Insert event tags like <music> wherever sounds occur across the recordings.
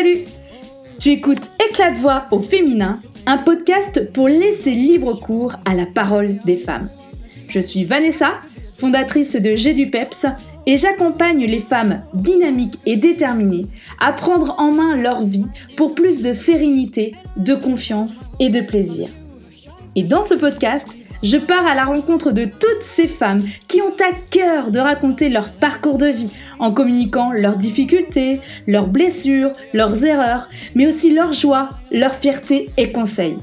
salut Tu écoutes Éclat de voix au féminin, un podcast pour laisser libre cours à la parole des femmes. Je suis Vanessa, fondatrice de G du Peps, et j'accompagne les femmes dynamiques et déterminées à prendre en main leur vie pour plus de sérénité, de confiance et de plaisir. Et dans ce podcast, je pars à la rencontre de toutes ces femmes qui ont à cœur de raconter leur parcours de vie en communiquant leurs difficultés, leurs blessures, leurs erreurs, mais aussi leurs joies, leurs fiertés et conseils.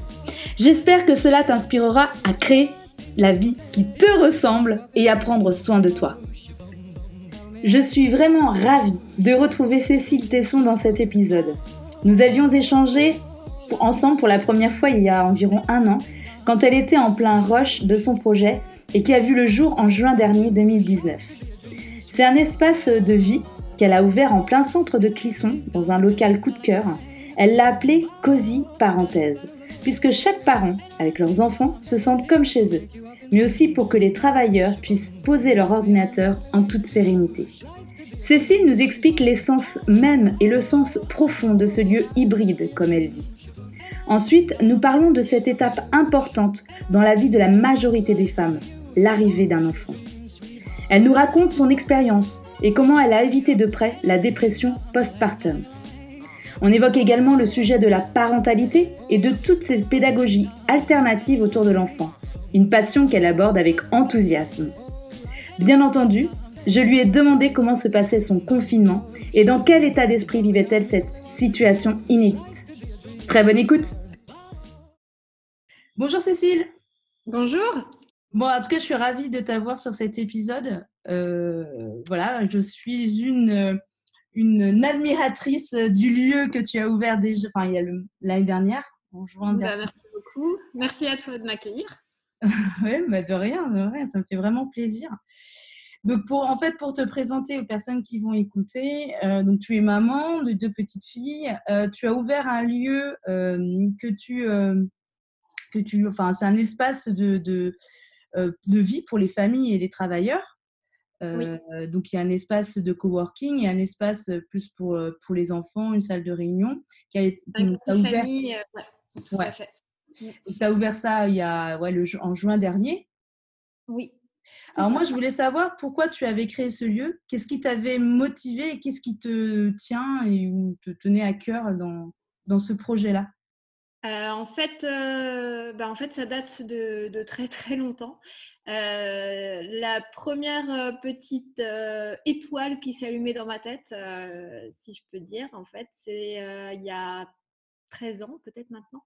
J'espère que cela t'inspirera à créer la vie qui te ressemble et à prendre soin de toi. Je suis vraiment ravie de retrouver Cécile Tesson dans cet épisode. Nous avions échangé ensemble pour la première fois il y a environ un an quand elle était en plein rush de son projet et qui a vu le jour en juin dernier 2019. C'est un espace de vie qu'elle a ouvert en plein centre de Clisson, dans un local coup de cœur. Elle l'a appelé Cozy Parenthèse, puisque chaque parent, avec leurs enfants, se sentent comme chez eux, mais aussi pour que les travailleurs puissent poser leur ordinateur en toute sérénité. Cécile nous explique l'essence même et le sens profond de ce lieu hybride, comme elle dit. Ensuite, nous parlons de cette étape importante dans la vie de la majorité des femmes, l'arrivée d'un enfant. Elle nous raconte son expérience et comment elle a évité de près la dépression postpartum. On évoque également le sujet de la parentalité et de toutes ces pédagogies alternatives autour de l'enfant, une passion qu'elle aborde avec enthousiasme. Bien entendu, je lui ai demandé comment se passait son confinement et dans quel état d'esprit vivait-elle cette situation inédite. Très bonne écoute. Bonjour Cécile. Bonjour. Bon, en tout cas, je suis ravie de t'avoir sur cet épisode. Euh, voilà, je suis une, une admiratrice du lieu que tu as ouvert déjà, enfin, il y a l'année dernière, en juin bah, Merci beaucoup. Merci à toi de m'accueillir. <laughs> oui, bah de rien, de rien, ça me fait vraiment plaisir. Donc, pour, en fait, pour te présenter aux personnes qui vont écouter, euh, donc tu es maman de deux petites filles. Euh, tu as ouvert un lieu euh, que tu, que tu, enfin, c'est un espace de, de, de, vie pour les familles et les travailleurs. Donc, il y a un espace de coworking, a un espace plus pour, pour les enfants, une salle de réunion qui a été ouvert. Famille, ouais, Tu as ouvert ça il y a, ouais, le, en juin dernier. Oui. Alors moi, je voulais savoir pourquoi tu avais créé ce lieu, qu'est-ce qui t'avait motivé et qu'est-ce qui te tient et ou te tenait à cœur dans, dans ce projet-là? Euh, en, fait, euh, bah, en fait, ça date de, de très <laughs> très longtemps. Euh, la première petite étoile qui s'est allumée dans ma tête, si je peux dire, en fait, c'est il y a 13 ans, peut-être maintenant,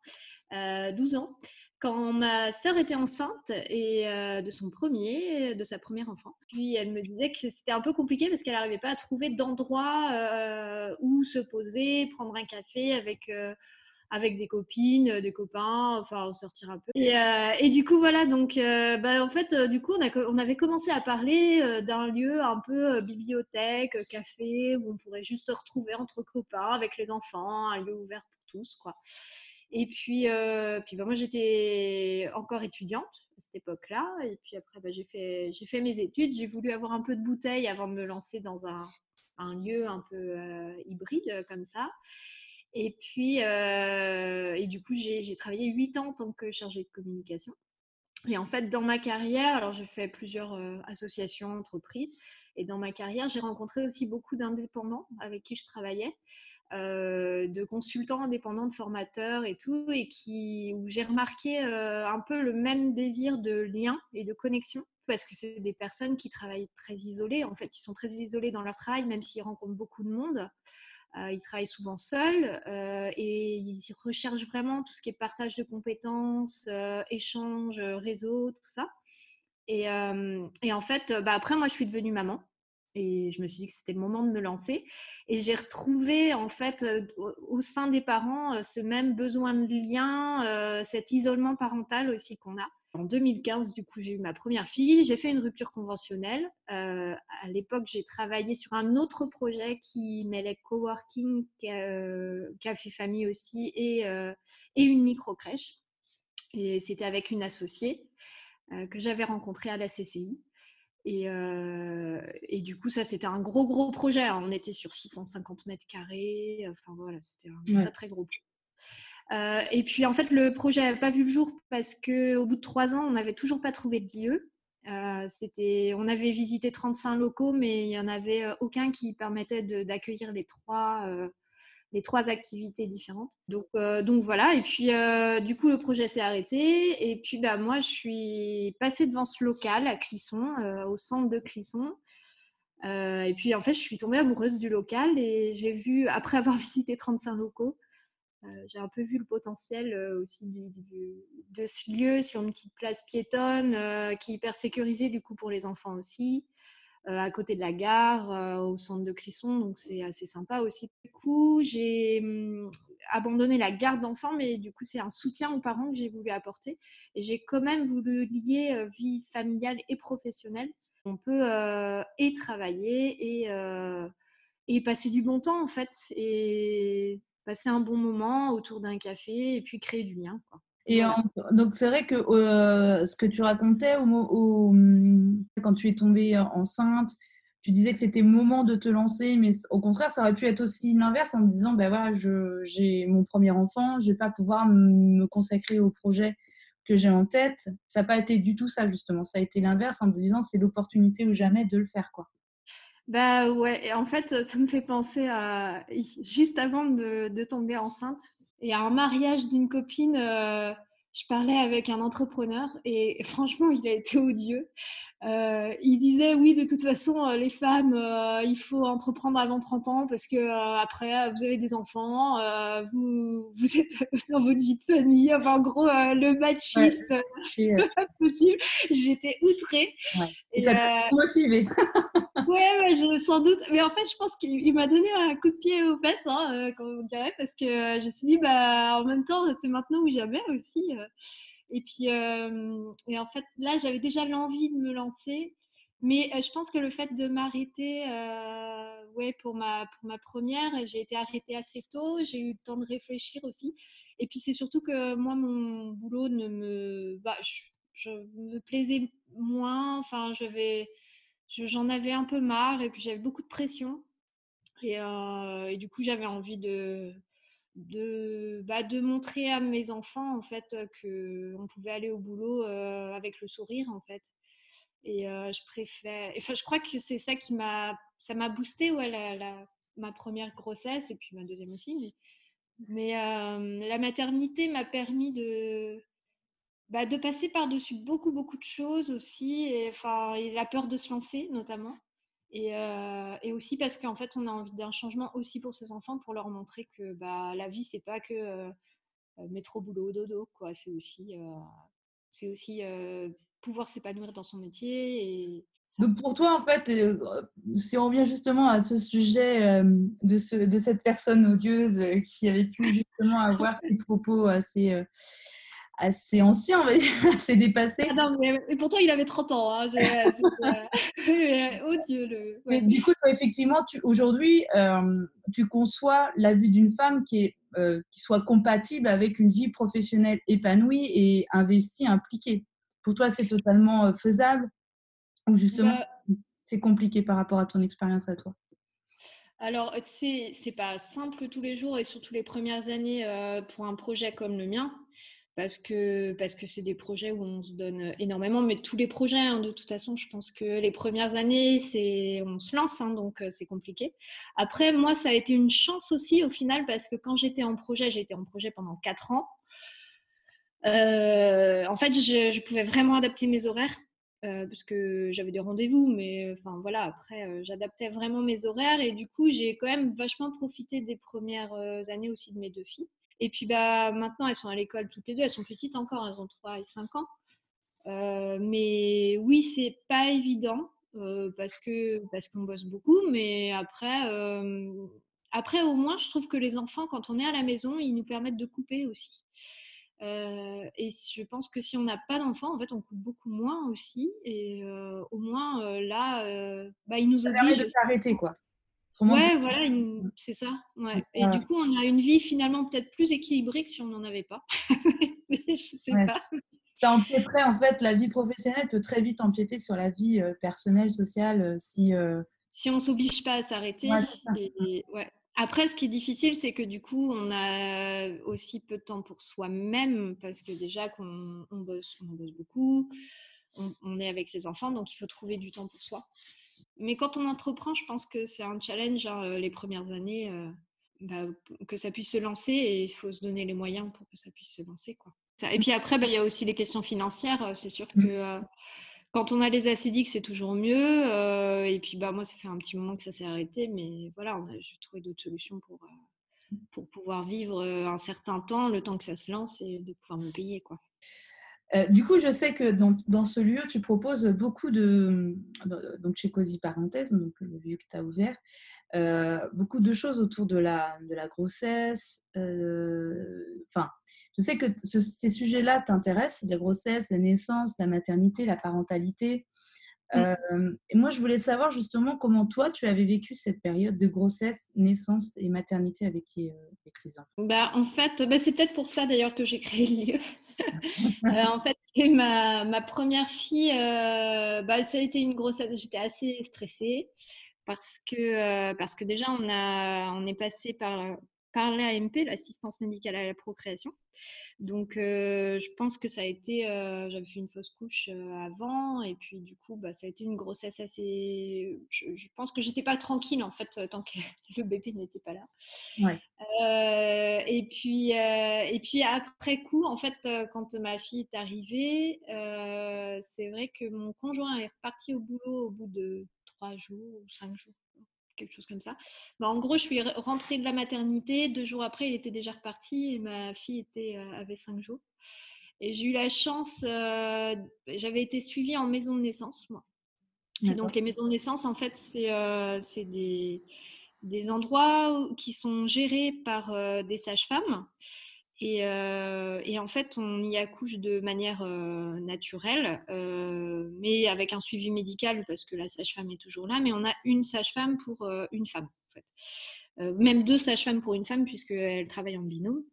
12 ans, quand ma sœur était enceinte et euh, de son premier, de sa première enfant. Puis elle me disait que c'était un peu compliqué parce qu'elle n'arrivait pas à trouver d'endroit euh, où se poser, prendre un café avec euh, avec des copines, des copains, enfin sortir un peu. Et, du coup voilà, donc bah, en fait du coup on, a, on avait commencé à parler d'un lieu un peu bibliothèque, café où on pourrait juste se retrouver entre copains avec les enfants, un lieu ouvert pour tous quoi. Et puis, euh, puis bah, moi, j'étais encore étudiante à cette époque-là. Et puis après, bah, j'ai fait, mes études. J'ai voulu avoir un peu de bouteille avant de me lancer dans un, lieu un peu euh, hybride euh, comme ça. Et puis, et du coup, j'ai travaillé huit ans en tant que chargée de communication. Et en fait, dans ma carrière, alors j'ai fait plusieurs associations, entreprises. Et dans ma carrière, j'ai rencontré aussi beaucoup d'indépendants avec qui je travaillais. Euh, de consultants indépendants, de formateurs et tout, et qui, où j'ai remarqué euh, un peu le même désir de lien et de connexion, parce que c'est des personnes qui travaillent très isolées, en fait, qui sont très isolées dans leur travail, même s'ils rencontrent beaucoup de monde. Euh, ils travaillent souvent seuls et ils recherchent vraiment tout ce qui est partage de compétences, échange, réseau, tout ça. Et, et en fait, bah après, moi, je suis devenue maman et je me suis dit que c'était le moment de me lancer. Et j'ai retrouvé en fait au sein des parents ce même besoin de lien, cet isolement parental aussi qu'on a. En 2015, du coup, j'ai eu ma première fille. J'ai fait une rupture conventionnelle. à l'époque, j'ai travaillé sur un autre projet qui mêlait coworking, café famille aussi, et, et une micro crèche. Et c'était avec une associée que j'avais rencontrée à la CCI. Et, et, du coup, ça, c'était un gros, gros projet. On était sur 650 mètres carrés. Enfin, voilà, c'était un très, très gros projet. et puis, en fait, le projet n'avait pas vu le jour parce qu'au bout de trois ans, on n'avait toujours pas trouvé de lieu. c'était, on avait visité 35 locaux, mais il n'y en avait aucun qui permettait d'accueillir les trois les trois activités différentes. Donc, euh, donc voilà, et puis euh, du coup le projet s'est arrêté, et puis bah, moi je suis passée devant ce local à Clisson, euh, au centre de Clisson. et puis en fait je suis tombée amoureuse du local et j'ai vu, après avoir <laughs> visité 35 locaux, j'ai un peu vu le potentiel aussi de ce lieu sur une petite place piétonne qui est hyper sécurisée du coup pour les enfants aussi. Euh, à côté de la gare, euh, au centre de Clisson, donc c'est assez sympa aussi. Du coup, j'ai hum, abandonné la garde d'enfants, mais du coup, c'est un soutien aux parents que j'ai voulu apporter. Et j'ai quand même voulu lier vie familiale et professionnelle. On peut et travailler et, et passer du bon temps, en fait, et passer un bon moment autour d'un café et puis créer du lien. Et donc, c'est vrai que euh, ce que tu racontais au, quand tu es tombée enceinte, tu disais que c'était moment de te lancer, mais au contraire, ça aurait pu être aussi l'inverse en te disant ben voilà, j'ai mon premier enfant, je vais pas pouvoir me consacrer au projet que j'ai en tête. Ça n'a pas été du tout ça, justement. Ça a été l'inverse en te disant c'est l'opportunité ou jamais de le faire. quoi. Bah ouais, et en fait, ça me fait penser à juste avant de, de tomber enceinte, et à un mariage d'une copine, euh, je parlais avec un entrepreneur et franchement, il a été odieux. Euh, il disait oui, de toute façon, euh, les femmes, il faut entreprendre avant 30 ans parce que après, vous avez des enfants, vous, <laughs> vous êtes dans votre vie de famille. Enfin, en gros, le machiste, ouais. pas <laughs> possible. J'étais outrée. Et, ça t'a motivé. <laughs> ouais, je, sans doute. Mais en fait, je pense qu'il m'a donné un coup de pied aux fesses, hein, on dirait, parce que je me suis dit, bah, en même temps, c'est maintenant ou jamais aussi. Et puis, et en fait, là, j'avais déjà l'envie de me lancer. Mais je pense que le fait de m'arrêter ouais, pour, ma, pour ma première, j'ai été arrêtée assez tôt, j'ai eu le temps de réfléchir aussi. Et puis c'est surtout que moi, mon boulot ne me... Bah, je, me plaisais moins, enfin, j'en avais un peu marre et puis j'avais beaucoup de pression. Et, et du coup, j'avais envie de, de, bah, de montrer à mes enfants en fait qu'on pouvait aller au boulot avec le sourire en fait. Et je préfère, enfin je crois que c'est ça qui m'a, ça m'a boosté ouais, la, ma première grossesse et puis ma deuxième aussi. Mais, la maternité m'a permis de, bah, de passer par-dessus beaucoup beaucoup de choses aussi et enfin et la peur de se lancer notamment. Euh, et, aussi parce qu'en fait, on a envie d'un changement aussi pour ses enfants, pour leur montrer que bah, la vie, c'est pas que euh, euh, métro, boulot, dodo. Quoi. C'est aussi, c'est aussi pouvoir s'épanouir dans son métier. Et Donc pour toi, en fait, si on revient justement à ce sujet de, ce, de cette personne odieuse qui avait pu justement avoir <laughs> ces propos assez assez ancien, on va dire, <laughs> assez dépassé. Ah non, mais, pourtant, il avait 30 ans. Hein, <laughs> oh Dieu, le... Mais du coup, toi, effectivement, aujourd'hui, euh, tu conçois la vie d'une femme qui, est, euh, qui soit compatible avec une vie professionnelle épanouie et investie, impliquée. Pour toi, c'est totalement euh, faisable ou justement, bah c'est compliqué par rapport à ton expérience à toi? Alors, c'est n'est pas simple tous les jours et surtout les premières années pour un projet comme le mien parce que c'est des projets où on se donne énormément, mais tous les projets, hein, de toute façon, je pense que les premières années, c'est on se lance, hein, donc c'est compliqué. Après, moi, ça a été une chance aussi au final parce que quand j'étais en projet, j'étais en projet pendant quatre ans. en fait, je, pouvais vraiment adapter mes horaires. parce que j'avais des rendez-vous, mais enfin voilà, après j'adaptais vraiment mes horaires et du coup j'ai quand même vachement profité des premières années aussi de mes deux filles. Et puis bah, maintenant, elles sont à l'école toutes les deux. Elles sont petites encore, elles ont 3 et 5 ans. Euh, mais oui, c'est pas évident euh, parce que parce qu'on bosse beaucoup. Mais après, euh, après, au moins, je trouve que les enfants, quand on est à la maison, ils nous permettent de couper aussi. et je pense que si on n'a pas d'enfants, en fait, on coupe beaucoup moins aussi. Et au moins, là, bah, ils nous obligent. de s'arrêter, quoi. Ouais, voilà, c'est ça. Ouais. Et du coup, on a une vie finalement peut-être plus équilibrée que si on n'en avait pas. <laughs> je sais pas. ça empiéterait en fait, la vie professionnelle peut très vite empiéter sur la vie personnelle, sociale, si. Si on s'oblige pas à s'arrêter. Ouais, Après, ce qui est difficile, c'est que du coup, on a aussi peu de temps pour soi-même parce que déjà qu'on on bosse, on bosse beaucoup, on, est avec les enfants, donc il faut trouver du temps pour soi. Mais quand on entreprend, je pense que c'est un challenge hein, les premières années, bah, que ça puisse se lancer et il faut se donner les moyens pour que ça puisse se lancer. Quoi. Et puis après, bah, il y a aussi les questions financières. C'est sûr mmh. que quand on a les acidiques, c'est toujours mieux. Euh, et puis, bah, moi, ça fait un petit moment que ça s'est arrêté, mais voilà, j'ai trouvé d'autres solutions pour, euh, pour pouvoir vivre euh, un certain temps, le temps que ça se lance et de pouvoir me payer. Quoi. Du coup, je sais que dans, ce lieu, tu proposes beaucoup de, donc chez donc que tu as ouvert, beaucoup de choses autour de la, de la grossesse, enfin, je sais que ces sujets-là t'intéressent, la grossesse, la naissance, la maternité, la parentalité. Mmh. Euh, et moi, je voulais savoir justement comment toi, tu avais vécu cette période de grossesse, naissance et maternité avec tes, euh, enfants. Bah, en fait, bah, c'est peut-être pour ça d'ailleurs que j'ai créé le lieu. <laughs> Euh, en fait, ma, ma première fille, bah, ça a été une grossesse, j'étais assez stressée parce que, parce que déjà, on, a, on est passé par par l'AMP, l'assistance médicale à la procréation. Donc, euh, je pense que ça a été, euh, j'avais fait une fausse couche euh, avant, et puis du coup, bah, ça a été une grossesse assez. Je, pense que j'étais pas tranquille en fait tant que <laughs> le bébé n'était pas là. et puis, et puis après coup, en fait, quand ma fille est arrivée, c'est vrai que mon conjoint est reparti au boulot au bout de trois jours ou cinq jours quelque chose comme ça. Bah, en gros, je suis rentrée de la maternité. Deux jours après, il était déjà reparti et ma fille était, euh, avait cinq jours. Et j'ai eu la chance, euh, j'avais été suivie en maison de naissance, moi. donc, les maisons de naissance, en fait, c'est euh, des, des, endroits qui sont gérés par des sages-femmes. Euh, et, en fait, on y accouche de manière euh, naturelle, euh, mais avec un suivi médical parce que la sage-femme est toujours là. Mais on a une sage-femme pour une femme, même deux sages-femmes pour une femme puisqu'elles travaillent en binôme.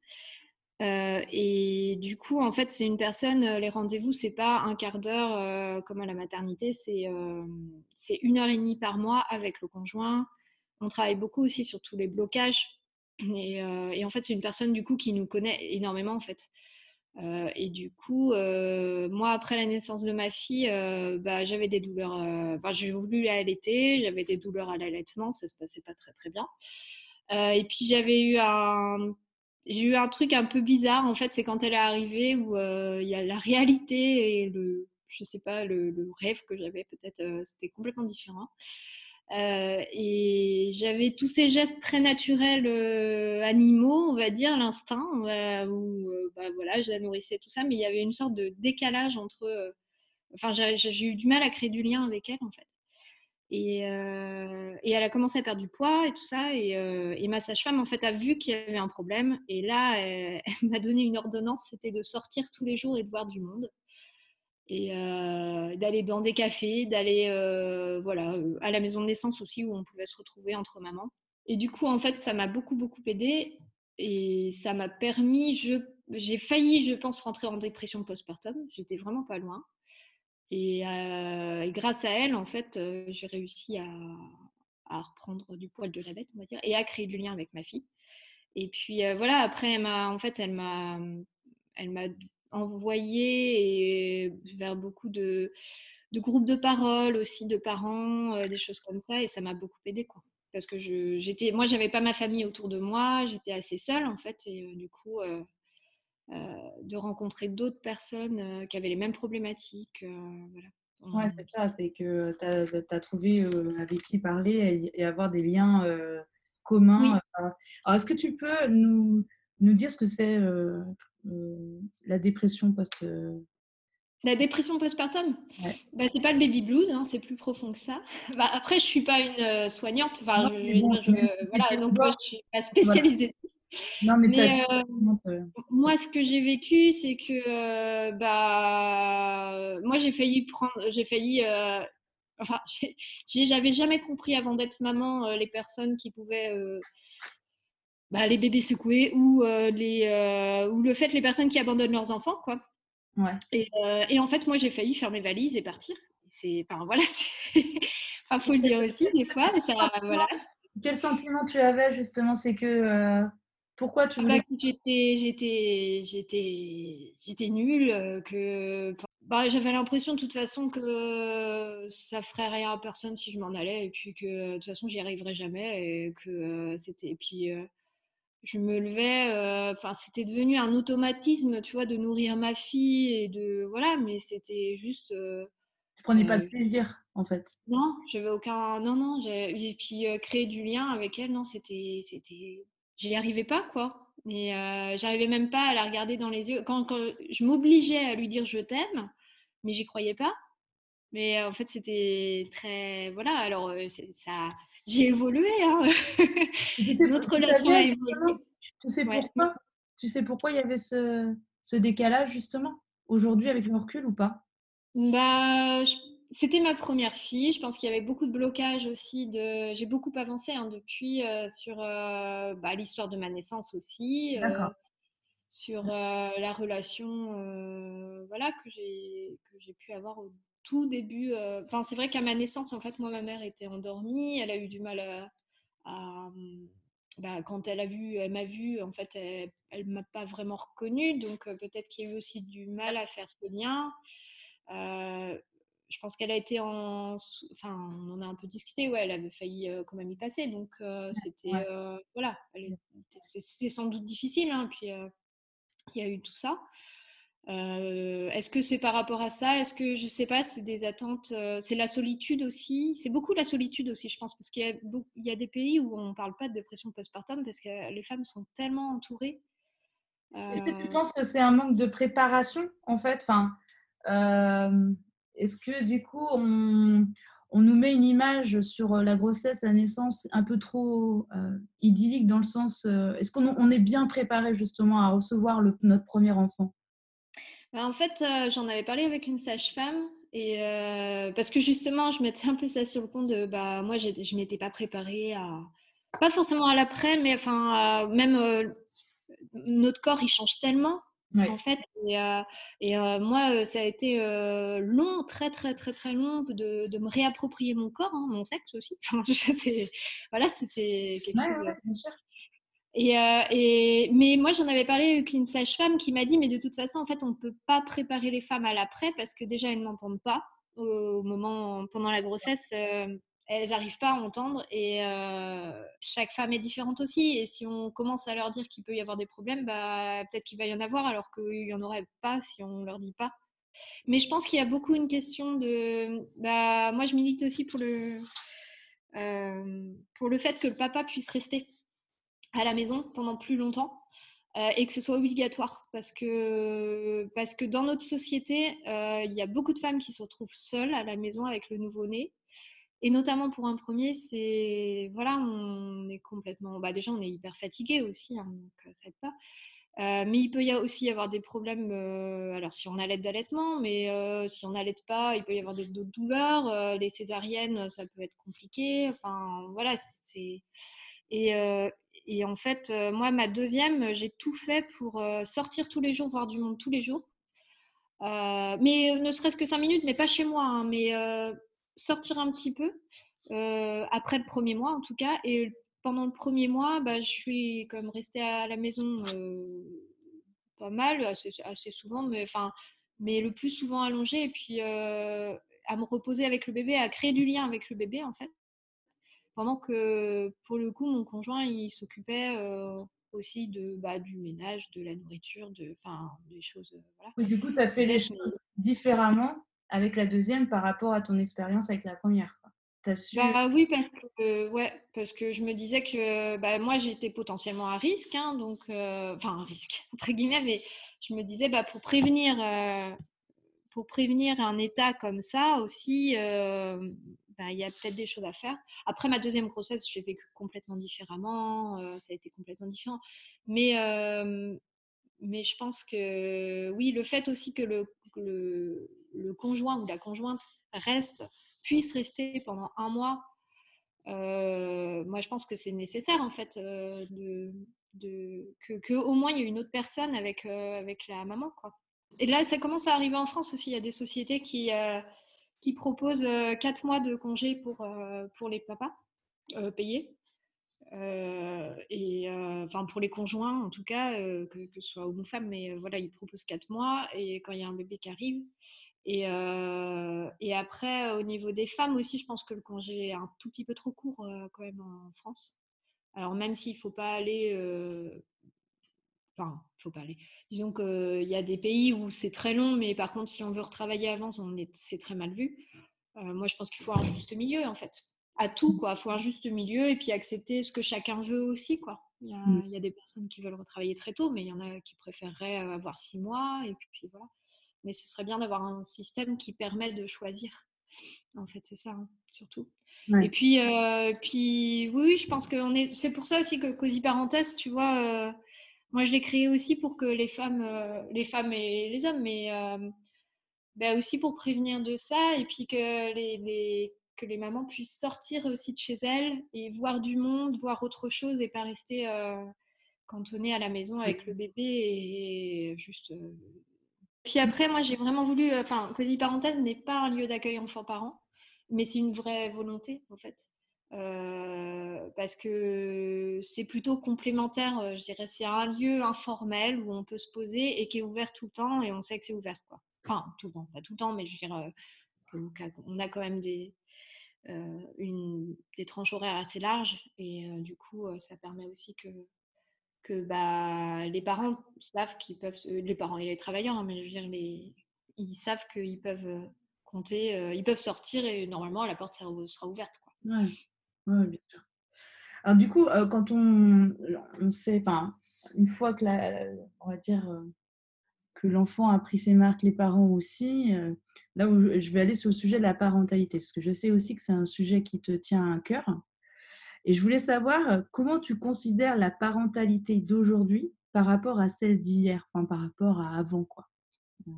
et du coup, en fait, c'est une personne. Les rendez-vous, c'est pas un quart d'heure comme à la maternité, c'est une heure et demie par mois avec le conjoint. On travaille beaucoup aussi sur tous les blocages euh, et, en fait, c'est une personne du coup qui nous connaît énormément en fait. Euh, et du coup, euh, moi, après la naissance de ma fille, bah, j'avais des douleurs. Enfin, j'ai voulu l'allaiter, j'avais des douleurs à l'allaitement, ça se passait pas très très bien. et puis j'avais eu un, j'ai eu un truc un peu bizarre en fait, c'est quand elle est arrivée où il y a la réalité et le, je sais pas, le, le rêve que j'avais peut-être, c'était complètement différent. Euh, et j'avais tous ces gestes très naturels euh, animaux, on va dire, l'instinct, où euh, bah, voilà, je la nourrissais, tout ça, mais il y avait une sorte de décalage entre. enfin, j'ai eu du mal à créer du lien avec elle, en fait. Et, et, elle a commencé à perdre du poids et tout ça. Et, et ma sage-femme, en fait, a vu qu'il y avait un problème. Et là, <laughs> elle m'a donné une ordonnance c'était de sortir tous les jours et de voir du monde et euh, d'aller dans des cafés, d'aller euh, voilà, euh, à la maison de naissance aussi où on pouvait se retrouver entre mamans. Et du coup, en fait, ça m'a beaucoup, beaucoup aidé et ça m'a permis, je, j'ai failli, je pense, rentrer en dépression postpartum. J'étais vraiment pas loin. Et, grâce à elle, en fait, j'ai réussi à, à, reprendre du poil de la bête, on va dire, et à créer du lien avec ma fille. Et puis voilà, après, elle m'a, en fait, elle m'a, elle m'a envoyé vers beaucoup de, de, groupes de parole aussi, de parents, euh, des choses comme ça. Et ça m'a beaucoup aidé, quoi. Parce que je, j'étais, moi, j'avais pas ma famille autour de moi, j'étais assez seule, en fait. Et euh, du coup, euh, de rencontrer d'autres personnes qui avaient les mêmes problématiques. voilà. Ouais, c'est ça, c'est que tu as, trouvé avec qui parler et, avoir des liens communs. Alors, est-ce que tu peux nous, nous dire ce que c'est euh, la dépression post euh, la dépression postpartum? Ouais. bah, C'est pas le baby blues, hein, c'est plus profond que ça. <laughs> Bah, après, je suis pas une euh, soignante, enfin, je, voilà, donc moi, je suis pas spécialisée. Non, mais, mais moi, ce que j'ai vécu, c'est que bah, moi, j'ai failli prendre, j'ai failli, <laughs> enfin, j'avais jamais compris avant d'être maman les personnes qui pouvaient bah, les bébés secoués ou, euh, les, euh, ou le fait les personnes qui abandonnent leurs enfants. Quoi. Ouais. Et, en fait, moi, j'ai failli faire mes valises et partir. C'est, enfin, voilà, <laughs> enfin, faut le dire aussi des fois. voilà. Quel sentiment tu avais justement C'est que pourquoi tu ah bah, voulais... j'étais, j'étais, j'étais, j'étais nulle, que bah, j'avais l'impression de toute façon que ça ferait rien à personne si je m'en allais et puis que de toute façon j'y arriverais jamais et que c'était et puis je me levais enfin c'était devenu un automatisme tu vois de nourrir ma fille et de voilà mais c'était juste tu prenais pas de plaisir en fait non j'avais aucun non non et puis créer du lien avec elle non c'était c'était j'y arrivais pas quoi et j'arrivais même pas à la regarder dans les yeux quand, quand je m'obligeais à lui dire je t'aime mais j'y croyais pas. Mais en fait, c'était très. Voilà, alors ça. J'ai évolué. Hein. <laughs> Notre relation a évolué. Tu sais pourquoi? Tu sais pourquoi il y avait ce, ce décalage, justement, aujourd'hui avec le recul ou pas? Bah, C'était ma première fille. Je pense qu'il y avait beaucoup de blocages aussi. De... J'ai beaucoup avancé hein, depuis sur bah, l'histoire de ma naissance aussi. D'accord sur la relation voilà, que j'ai pu avoir au tout début. Enfin, c'est vrai qu'à ma naissance, en fait, moi, ma mère était endormie. Elle a eu du mal à. Mmh, bah, quand elle a vu, elle m'a vu, en fait, elle ne m'a pas vraiment reconnue. Donc, peut-être qu'il y a eu aussi du mal à faire ce lien. je pense qu'elle a été en. Enfin, on en a un peu discuté. Ouais, elle avait failli quand même y passer. Donc, c'était. voilà. C'était sans doute difficile. Hein, puis il y a eu tout ça. Euh, est-ce que c'est par rapport à ça? Est-ce que je sais pas, c'est des attentes, euh, c'est la solitude aussi? C'est beaucoup la solitude aussi, je pense, parce qu'il y, y, a des pays où on ne parle pas de dépression postpartum parce que les femmes sont tellement entourées. Est-ce que tu euh penses que c'est un manque de préparation en fait? Enfin, Est-ce que du coup on, on nous met une image sur la grossesse, la naissance un peu trop idyllique dans le sens, est-ce qu'on est bien préparé justement à recevoir notre premier enfant? En fait, j'en avais parlé avec une sage-femme. Et parce que justement, je mettais un peu ça sur le compte de, bah, moi, je ne m'étais pas préparée à, pas forcément à l'après, mais enfin, même notre corps, il change tellement en fait, et, et moi, ça a été long, très très très très long de, de me réapproprier mon corps, hein, mon sexe aussi. voilà, c'était quelque chose. Et, mais moi, j'en avais parlé avec une sage-femme qui m'a dit, mais de toute façon, en fait, on ne peut pas préparer les femmes à l'après parce que déjà, elles n'entendent pas au moment pendant la grossesse elles n'arrivent pas à entendre et chaque femme est différente aussi. Et si on commence à leur dire qu'il peut y avoir des problèmes, bah, peut-être qu'il va y en avoir alors qu'il n'y en aurait pas si on ne leur dit pas. Mais je pense qu'il y a beaucoup une question de... Bah, moi, je milite aussi pour le, pour le fait que le papa puisse rester à la maison pendant plus longtemps. et que ce soit obligatoire parce que, parce que dans notre société, il y a beaucoup de femmes qui se retrouvent seules à la maison avec le nouveau-né et notamment pour un premier, c'est voilà, on est complètement. Bah déjà, on est hyper fatigué aussi, hein, donc ça aide pas. Euh, mais il peut y aussi y avoir des problèmes. Euh, alors, si on a l'aide d'allaitement, mais euh, si on n'allaite pas, il peut y avoir d'autres douleurs. les césariennes, ça peut être compliqué. Enfin, voilà, c'est. Et, et, en fait, moi, ma deuxième, j'ai tout fait pour sortir tous les jours, voir du monde tous les jours. mais ne serait-ce que cinq minutes, mais pas chez moi. Hein, mais sortir un petit peu, euh, après le premier mois en tout cas. Et pendant le premier mois, bah, je suis comme restée à la maison euh, pas mal, assez, souvent, mais, mais le plus souvent allongée et puis euh, à me reposer avec le bébé, à créer du lien avec le bébé en fait. Pendant que pour le coup, mon conjoint, il s'occupait aussi de, bah, du ménage, de la nourriture, de, des choses. Voilà. du coup, tu as fait les choses différemment avec la deuxième par rapport à ton expérience avec la première bah, oui, parce que, ouais, parce que je me disais que bah, moi, j'étais potentiellement à risque, hein, donc, euh, enfin, un risque, <laughs> entre guillemets, mais je me disais, bah, pour, prévenir, euh, pour prévenir un état comme ça aussi, euh, bah, il y a peut-être des choses à faire. Après ma deuxième grossesse, j'ai vécu complètement différemment, ça a été complètement différent. Mais, mais je pense que oui, le fait aussi que le, le, conjoint ou la conjointe reste, puisse rester pendant un mois, euh, moi je pense que c'est nécessaire en fait euh, de, que, au moins il y ait une autre personne avec, euh, avec la maman quoi. Et là, ça commence à arriver en France aussi. Il y a des sociétés qui, qui proposent 4 mois de congé pour, pour les papas payés. et enfin pour les conjoints en tout cas, que, que, ce soit homme ou femme, mais voilà, ils proposent 4 mois et quand il y a un bébé qui arrive. Et, et après, au niveau des femmes aussi, je pense que le congé est un tout petit peu trop court quand même en France. Alors même s'il ne faut pas aller Enfin, faut pas aller. Disons qu'il y a des pays où c'est très long, mais par contre, si on veut retravailler avant, c'est très mal vu. Euh, moi, je pense qu'il faut un juste milieu, en fait. À tout, quoi. Il faut un juste milieu et puis accepter ce que chacun veut aussi, quoi. Il y, a, mmh. il y a des personnes qui veulent retravailler très tôt, mais il y en a qui préféreraient avoir six mois, et puis, voilà. Mais ce serait bien d'avoir un système qui permet de choisir. En fait, c'est ça, hein, surtout. Et puis, euh, puis, oui, je pense que est. C'est pour ça aussi que Cosy Parenthèse, tu vois, euh, moi, je l'ai créé aussi pour que les femmes, euh, les femmes et les hommes, mais euh, bah, aussi pour prévenir de ça et puis que les, que les mamans puissent sortir aussi de chez elles et voir du monde, voir autre chose et pas rester euh, cantonnées à la maison avec le bébé et, juste. Puis après, moi, j'ai vraiment voulu. Enfin, Cosy Parenthèse n'est pas un lieu d'accueil enfants-parents, mais c'est une vraie volonté, en fait. Euh, parce que c'est plutôt complémentaire, euh, je dirais. C'est un lieu informel où on peut se poser et qui est ouvert tout le temps et on sait que c'est ouvert. Quoi. Enfin, tout le temps, pas tout le temps, mais je veux dire, euh, on a quand même des, des tranches horaires assez larges et du coup, ça permet aussi que, que bah, les parents savent qu'ils peuvent, les parents et les travailleurs, hein, mais je veux dire, ils savent qu'ils peuvent compter, ils peuvent sortir et normalement la porte sera, ouverte. Quoi. Oui, bien sûr. Alors, du coup, quand on, on sait, enfin, une fois que on va dire que l'enfant a pris ses marques, les parents aussi, là où je vais aller sur le sujet de la parentalité, parce que je sais aussi que c'est un sujet qui te tient à cœur. Et je voulais savoir comment tu considères la parentalité d'aujourd'hui par rapport à celle d'hier, enfin par rapport à avant, quoi?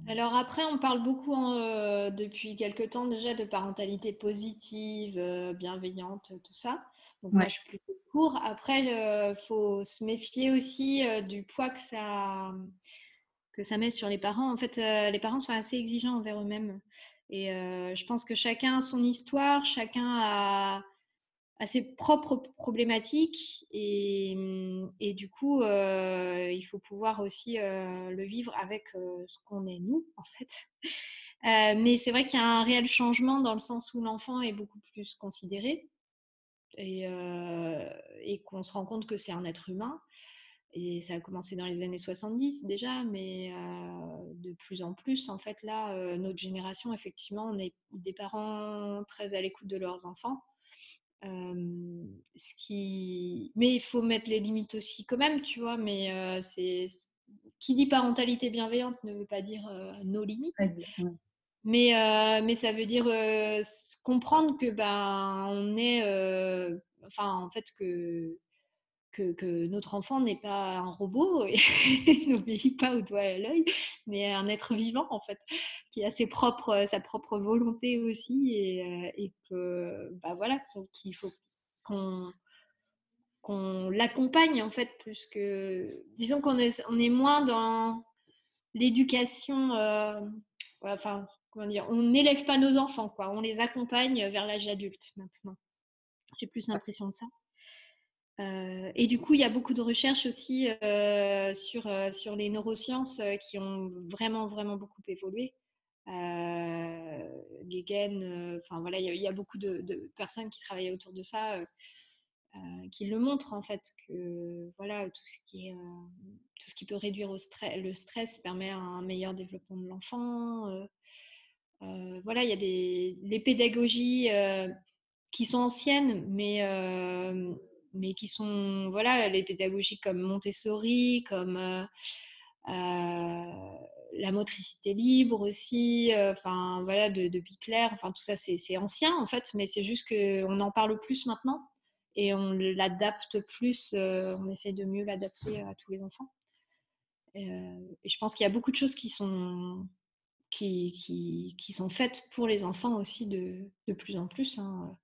Alors après, on parle beaucoup euh, depuis quelque temps déjà de parentalité positive, euh, bienveillante, tout ça. Donc moi, je suis plutôt pour. Après, il euh, faut se méfier aussi du poids que ça, que ça met sur les parents. En fait, les parents sont assez exigeants envers eux-mêmes. Et je pense que chacun a son histoire, chacun a à ses propres problématiques et, mmh, et du coup, il faut pouvoir aussi le vivre avec ce qu'on est nous, en fait. <laughs> mais c'est vrai qu'il y a un réel changement dans le sens où l'enfant est beaucoup plus considéré et qu'on se rend compte que c'est un être humain. Et ça a commencé dans les années 70 déjà, mais de plus en plus, en fait, là, notre génération, effectivement, on est des parents très à l'écoute de leurs enfants ce qui... Mais il faut mettre les limites aussi quand même, tu vois. Mais c'est qui dit parentalité bienveillante ne veut pas dire nos limites. Mais, mais ça veut dire comprendre que ben on est, enfin en fait que que, notre enfant n'est pas un robot <laughs> et n'obéit pas au doigt et à l'œil, mais un être vivant en fait, qui a ses propres, sa propre volonté aussi et, euh, et que bah voilà qu'il faut qu'on qu'on l'accompagne en fait plus que disons qu'on est on est moins dans l'éducation euh, enfin comment dire on n'élève pas nos enfants quoi. On les accompagne vers l'âge adulte maintenant. J'ai plus l'impression de ça euh, et du coup, il y a beaucoup de recherches aussi euh, sur, euh, sur les neurosciences qui ont vraiment, vraiment beaucoup évolué. Euh, enfin voilà, il y, a beaucoup de, personnes qui travaillent autour de ça, qui le montrent en fait que voilà tout ce qui est tout ce qui peut réduire le stress permet un meilleur développement de l'enfant. voilà, il y a des les pédagogies qui sont anciennes, mais mais qui sont, voilà, les pédagogies comme Montessori, comme euh, euh, la motricité libre aussi, euh, enfin, voilà, de, de enfin, tout ça, c'est ancien, en fait, mais c'est juste qu'on en parle plus maintenant et on l'adapte plus, on essaye de mieux l'adapter à tous les enfants. Et, je pense qu'il y a beaucoup de choses qui sont, qui, qui, sont faites pour les enfants aussi de, de plus en plus. Hein.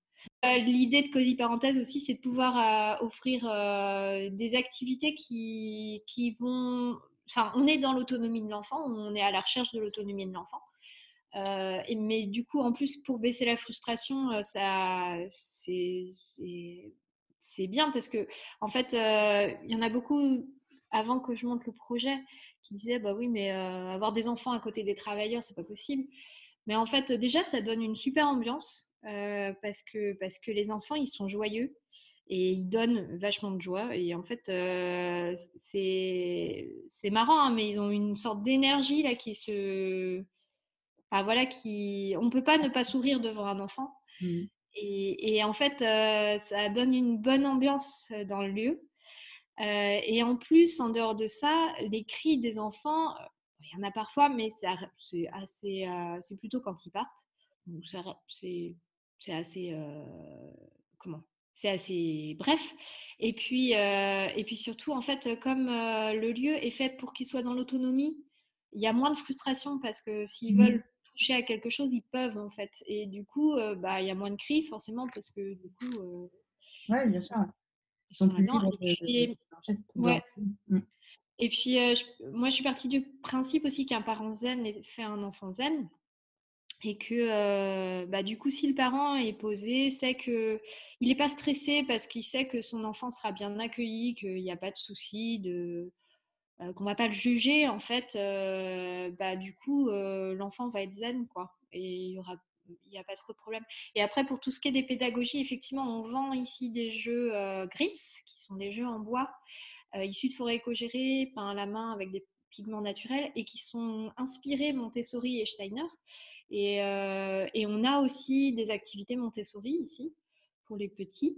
Euh, l'idée de Cosy Parenthèse aussi, c'est de pouvoir euh, offrir euh, des activités qui, vont enfin, on est dans l'autonomie de l'enfant, on est à la recherche de l'autonomie de l'enfant. Mais du coup, en plus, pour baisser la frustration, ça, c'est bien parce que, en fait, il y en a beaucoup avant que je monte le projet qui disaient bah oui, mais avoir des enfants à côté des travailleurs, c'est pas possible. Mais en fait, déjà, ça donne une super ambiance parce que parce que les enfants, ils sont joyeux et ils donnent vachement de joie. Et en fait, c'est marrant, hein, mais ils ont une sorte d'énergie là qui se voilà, qui, on peut pas ne pas sourire devant un enfant. Mmh. Et, en fait, euh, ça donne une bonne ambiance euh, dans le lieu. Euh, et en plus, en dehors de ça, les cris des enfants, il y en a parfois, mais c'est assez, c'est plutôt quand ils partent. C'est assez, comment? C'est assez bref. Et puis, et puis surtout, en fait, comme le lieu est fait pour qu'ils soient dans l'autonomie, il y a moins de frustration parce que s'ils mmh. veulent toucher à quelque chose, ils peuvent en fait. Et du coup, euh, bah, il y a moins de cris forcément parce que du coup. Ouais, bien sûr. Ils sont, Et puis, ouais. Mmh. Et puis moi, je suis partie du principe aussi qu'un parent zen fait un enfant zen. Et que bah, du coup, si le parent est posé, c'est que il n'est pas stressé parce qu'il sait que son enfant sera bien accueilli, qu'il n'y a pas de souci, de, euh, qu'on va pas le juger en fait, bah, du coup l'enfant va être zen quoi et il y aura il n'y a pas trop de problème. Et après, pour tout ce qui est des pédagogies, effectivement, on vend ici des jeux Grips, qui sont des jeux en bois, issus de forêts éco-gérées, peints à la main avec des pigments naturels, et qui sont inspirés Montessori et Steiner. Et, et on a aussi des activités Montessori ici, pour les petits.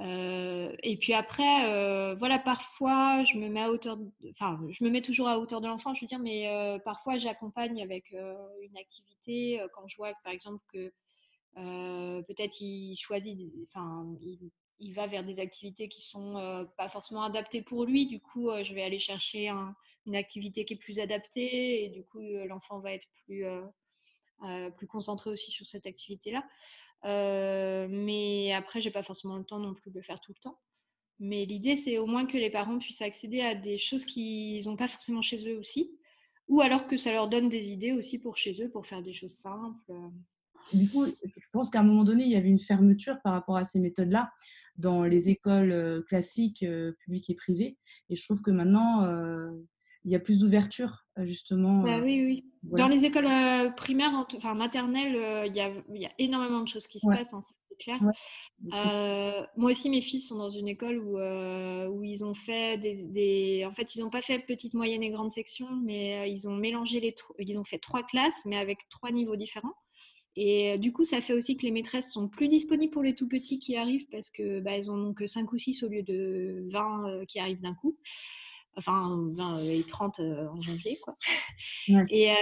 Euh, et puis après, euh, voilà, parfois, je me mets à hauteur, enfin, je me mets toujours à hauteur de l'enfant, je veux dire, mais euh, parfois, j'accompagne avec une activité quand je vois, par exemple, que peut-être il choisit, enfin, il, va vers des activités qui sont pas forcément adaptées pour lui. Du coup, je vais aller chercher une activité qui est plus adaptée et du coup, l'enfant va être plus plus concentré aussi sur cette activité-là. Euh, mais après, j'ai pas forcément le temps non plus de le faire tout le temps. Mais l'idée, c'est au moins que les parents puissent accéder à des choses qu'ils n'ont pas forcément chez eux aussi, ou alors que ça leur donne des idées aussi pour chez eux, pour faire des choses simples. Du coup, je pense qu'à un moment donné, il y avait une fermeture par rapport à ces méthodes-là dans les écoles euh, classiques, euh, publiques et privées. Et je trouve que maintenant, il y a plus d'ouverture, justement. Bah oui, oui. Dans les écoles euh, primaires, enfin maternelles, euh, il y, a, y, a, énormément de choses qui se passent, hein, c'est clair. Euh, moi aussi, mes fils sont dans une école où, où ils ont fait des, En fait, ils n'ont pas fait petite, moyenne et grande section, mais ils ont mélangé les. Ils ont fait trois classes, mais avec trois niveaux différents. Et du coup, ça fait aussi que les maîtresses sont plus disponibles pour les tout petits qui arrivent parce que bah, elles en ont que 5 ou 6 au lieu de 20 qui arrivent d'un coup enfin 20 et 30 en janvier quoi. Et,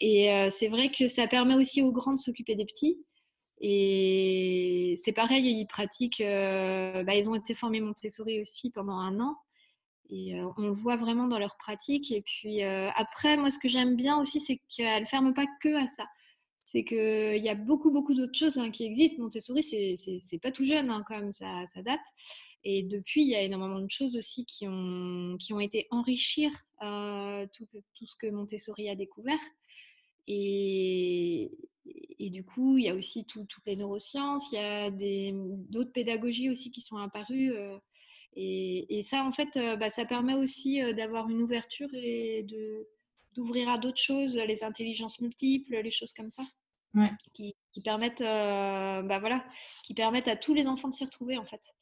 et c'est vrai que ça permet aussi aux grands de s'occuper des petits. Et c'est pareil, ils pratiquent, bah, ils ont été formés Montessori aussi pendant un an. Et on le voit vraiment dans leur pratique. Et puis après, moi, ce que j'aime bien aussi, c'est qu'elle ne ferme pas que à ça. C'est qu'il y a beaucoup, beaucoup d'autres choses hein, qui existent. Montessori, c'est pas tout jeune hein, quand même, ça, date. Et depuis, il y a énormément de choses aussi qui ont, qui ont été enrichir euh, tout, ce que Montessori a découvert. Et, du coup, il y a aussi toutes les neurosciences, il y a d'autres pédagogies aussi qui sont apparues. Euh, et, et, ça, en fait, euh, bah, ça permet aussi d'avoir une ouverture et d'ouvrir à d'autres choses, les intelligences multiples, les choses comme ça. Qui, qui, permettent, bah voilà, qui permettent à tous les enfants de s'y retrouver en fait.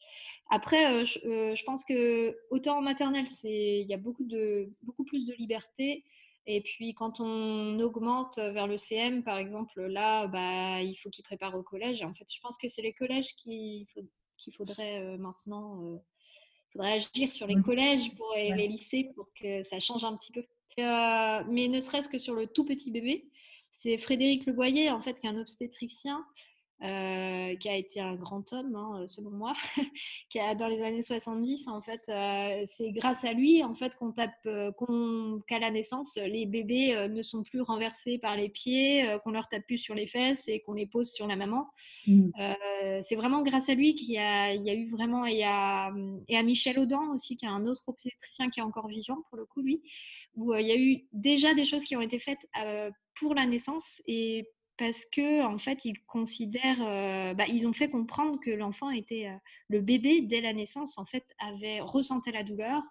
Après, euh, euh, je, pense que autant en maternelle, il y a beaucoup, de, beaucoup plus de liberté. Et puis quand on augmente vers le CM, par exemple, là, bah, il faut qu'ils préparent au collège. en fait, je pense que c'est les collèges qu'il faudrait euh, maintenant faudrait agir sur les collèges pour, et les lycées pour que ça change un petit peu. mais ne serait-ce que sur le tout petit bébé, c'est Frédéric Leboyer, en fait, qui est un obstétricien, euh, qui a été un grand homme, hein, selon moi, <laughs> qui a dans les années 70, en fait, euh, c'est grâce à lui, en fait, qu'on tape, euh, qu'à la naissance, les bébés ne sont plus renversés par les pieds, qu'on leur tape plus sur les fesses et qu'on les pose sur la maman. Mmh. c'est vraiment grâce à lui qu'il y a, il y a eu vraiment, et à, et à Michel Audin aussi, qui est un autre obstétricien qui est encore vivant, pour le coup, lui, où il y a eu déjà des choses qui ont été faites pour la naissance et parce que en fait ils considèrent, euh, bah, ils ont fait comprendre que l'enfant était, euh, le bébé dès la naissance en fait avait ressenti la douleur,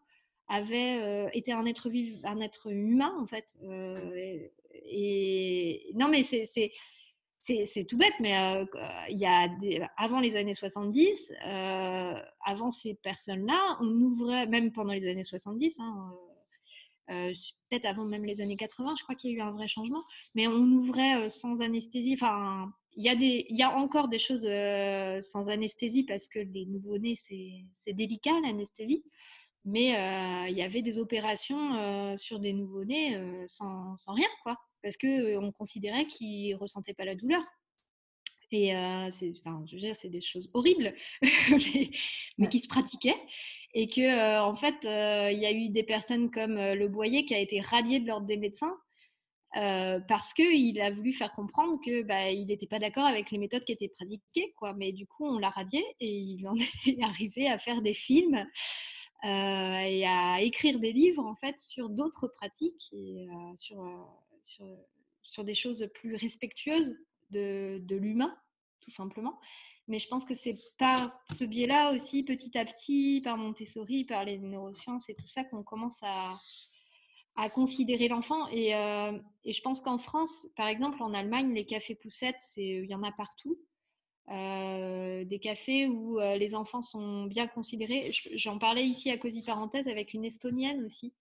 avait euh, été un être vivant, un être humain en fait. Et, non mais c'est c'est tout bête, mais il y a avant les années 70, avant ces personnes-là, on ouvrait, même pendant les années 70, euh, peut-être avant même les années 80, je crois qu'il y a eu un vrai changement, mais on ouvrait euh, sans anesthésie. Enfin, il y, a y a encore des choses euh, sans anesthésie parce que les nouveau-nés, c'est délicat l'anesthésie. Mais il y avait des opérations sur des nouveau-nés sans, sans, rien, quoi, parce qu'on considérait qu'ils ne ressentaient pas la douleur. Et c'est, enfin, je veux dire, c'est des choses horribles, <laughs> mais qui se pratiquaient et que euh, en fait euh, il y a eu des personnes comme le Boyer qui a été radié de l'ordre des médecins parce qu'il a voulu faire comprendre que bah, il n'était pas d'accord avec les méthodes qui étaient pratiquées quoi. Mais du coup on l'a radié et il en <laughs> est arrivé à faire des films et à écrire des livres en fait sur d'autres pratiques et sur, sur, sur, des choses plus respectueuses de, de l'humain tout simplement mais je pense que c'est par ce biais-là aussi, petit à petit, par Montessori, par les neurosciences et tout ça, qu'on commence à, à considérer l'enfant. Et, euh, je pense qu'en France, par exemple, en Allemagne, les cafés poussettes, il y en a partout. Euh, des cafés où euh, les enfants sont bien considérés. J'en parlais ici à Cosy Parenthèse avec une Estonienne aussi,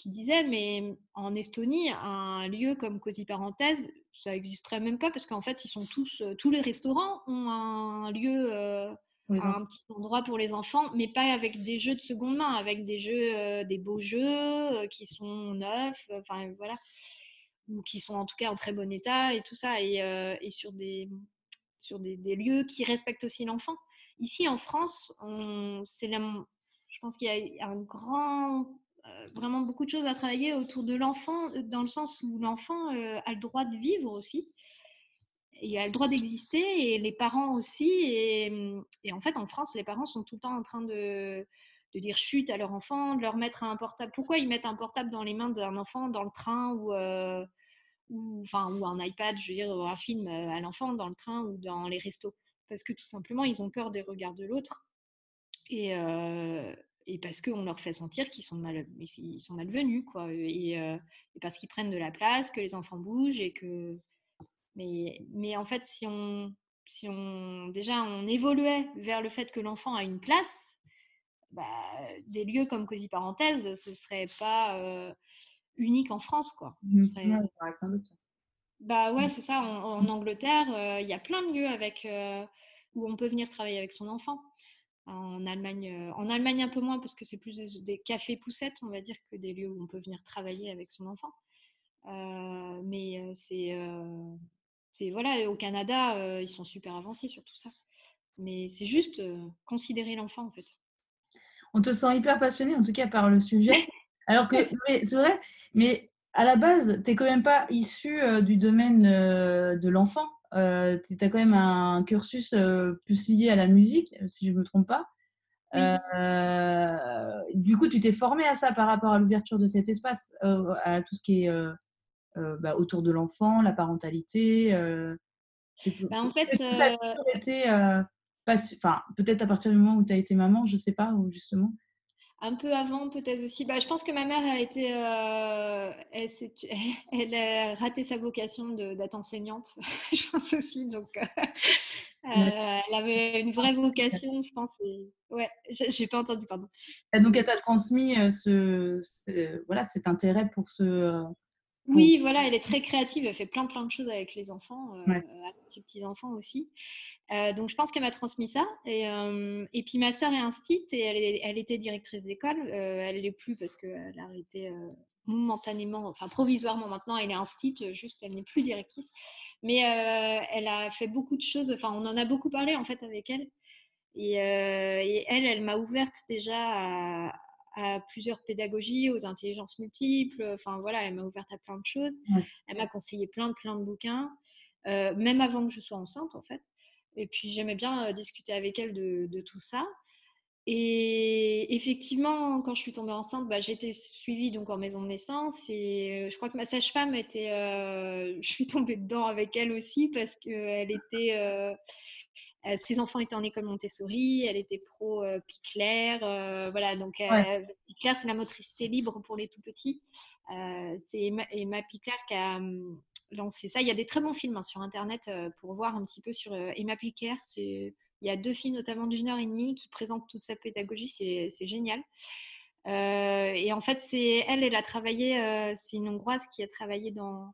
qui disait, mais en Estonie, un lieu comme Cosy Parenthèse, ça n'existerait même pas parce qu'en fait, ils sont tous, euh, tous les restaurants ont un lieu, euh, un petit endroit pour les enfants, mais pas avec des jeux de seconde main, avec des jeux, euh, des beaux jeux qui sont neufs, enfin voilà, ou qui sont en tout cas en très bon état et tout ça, et, et sur des sur des, des, lieux qui respectent aussi l'enfant. Ici en France, c'est je pense qu'il y a un grand vraiment beaucoup de choses à travailler autour de l'enfant, euh, dans le sens où l'enfant euh, a le droit de vivre aussi. Il a le droit d'exister et les parents aussi. Et, en fait, en France, les parents sont tout le temps en train de, de, dire chute à leur enfant, de leur mettre un portable. Pourquoi ils mettent un portable dans les mains d'un enfant dans le train ou, ou, enfin, ou un iPad, je veux dire, un film à l'enfant dans le train ou dans les restos? Parce que tout simplement, ils ont peur des regards de l'autre. Et, et parce qu'on leur fait sentir qu'ils sont, mal, ils sont malvenus, quoi. Et, euh, et parce qu'ils prennent de la place, que les enfants bougent et que. Mais, mais en fait, si on, si on déjà on évoluait vers le fait que l'enfant a une place, bah, des lieux comme Cosy Parenthèse, ce serait pas euh, unique en France, quoi. Ce serait... bah ouais, c'est ça. En, Angleterre, euh, il y a plein de lieux avec où on peut venir travailler avec son enfant. En Allemagne, euh, en Allemagne un peu moins parce que c'est plus des, cafés poussettes, on va dire, que des lieux où on peut venir travailler avec son enfant. Euh, mais euh, c'est, c'est voilà, au Canada, ils sont super avancés sur tout ça. Mais c'est juste considérer l'enfant en fait. On te sent hyper passionné en tout cas par le sujet. Alors que, <laughs> c'est vrai, mais à la base, tu n'es quand même pas issu du domaine de l'enfant euh, tu as quand même un cursus euh, plus lié à la musique, si je ne me trompe pas. Euh, du coup, tu t'es formé à ça par rapport à l'ouverture de cet espace, à tout ce qui est bah, autour de l'enfant, la parentalité. Bah, en fait, peut-être à partir du moment où tu as été maman, je ne sais pas, justement un peu avant peut-être aussi. Bah, je pense que ma mère a été, euh, elle, <laughs> a raté sa vocation d'être enseignante, <laughs> je pense aussi. Donc, euh, <laughs> euh, elle avait une vraie vocation, je pense. Et... Ouais, j'ai pas entendu, pardon. donc, elle t'a transmis ce, voilà, cet intérêt pour ce. Oui, voilà, elle est très créative, elle fait plein plein de choses avec les enfants, avec ses petits-enfants aussi. Euh, donc, je pense qu'elle m'a transmis ça. Et, euh, et, puis, ma sœur est instite et elle, elle était directrice d'école. Euh, elle ne l'est plus parce qu'elle a arrêté momentanément, enfin provisoirement maintenant, elle est instite, juste elle n'est plus directrice. Mais elle a fait beaucoup de choses, enfin on en a beaucoup parlé en fait avec elle. Et, elle, elle m'a ouverte déjà à, à, plusieurs pédagogies, aux intelligences multiples. Enfin voilà, elle m'a ouverte à plein de choses. Elle m'a conseillé plein, plein de bouquins, même avant que je sois enceinte en fait. Et puis j'aimais bien discuter avec elle de, de tout ça. Et effectivement, quand je suis tombée enceinte, bah, été suivie donc en maison de naissance et je crois que ma sage-femme était, <laughs> je suis tombée dedans avec elle aussi parce que était, ses enfants étaient en école Montessori, elle était pro Piclair, voilà donc Piclair c'est la motricité libre pour les tout petits. c'est Emma, Piclair qui a hum, lancé ça. Il y a des très bons films hein, sur internet pour voir un petit peu sur Emma Piclair. C'est il y a deux films, notamment d'une heure et demie, qui présentent toute sa pédagogie. C'est génial. Euh, et en fait, c'est elle, elle a travaillé, euh, c'est une Hongroise qui a travaillé dans,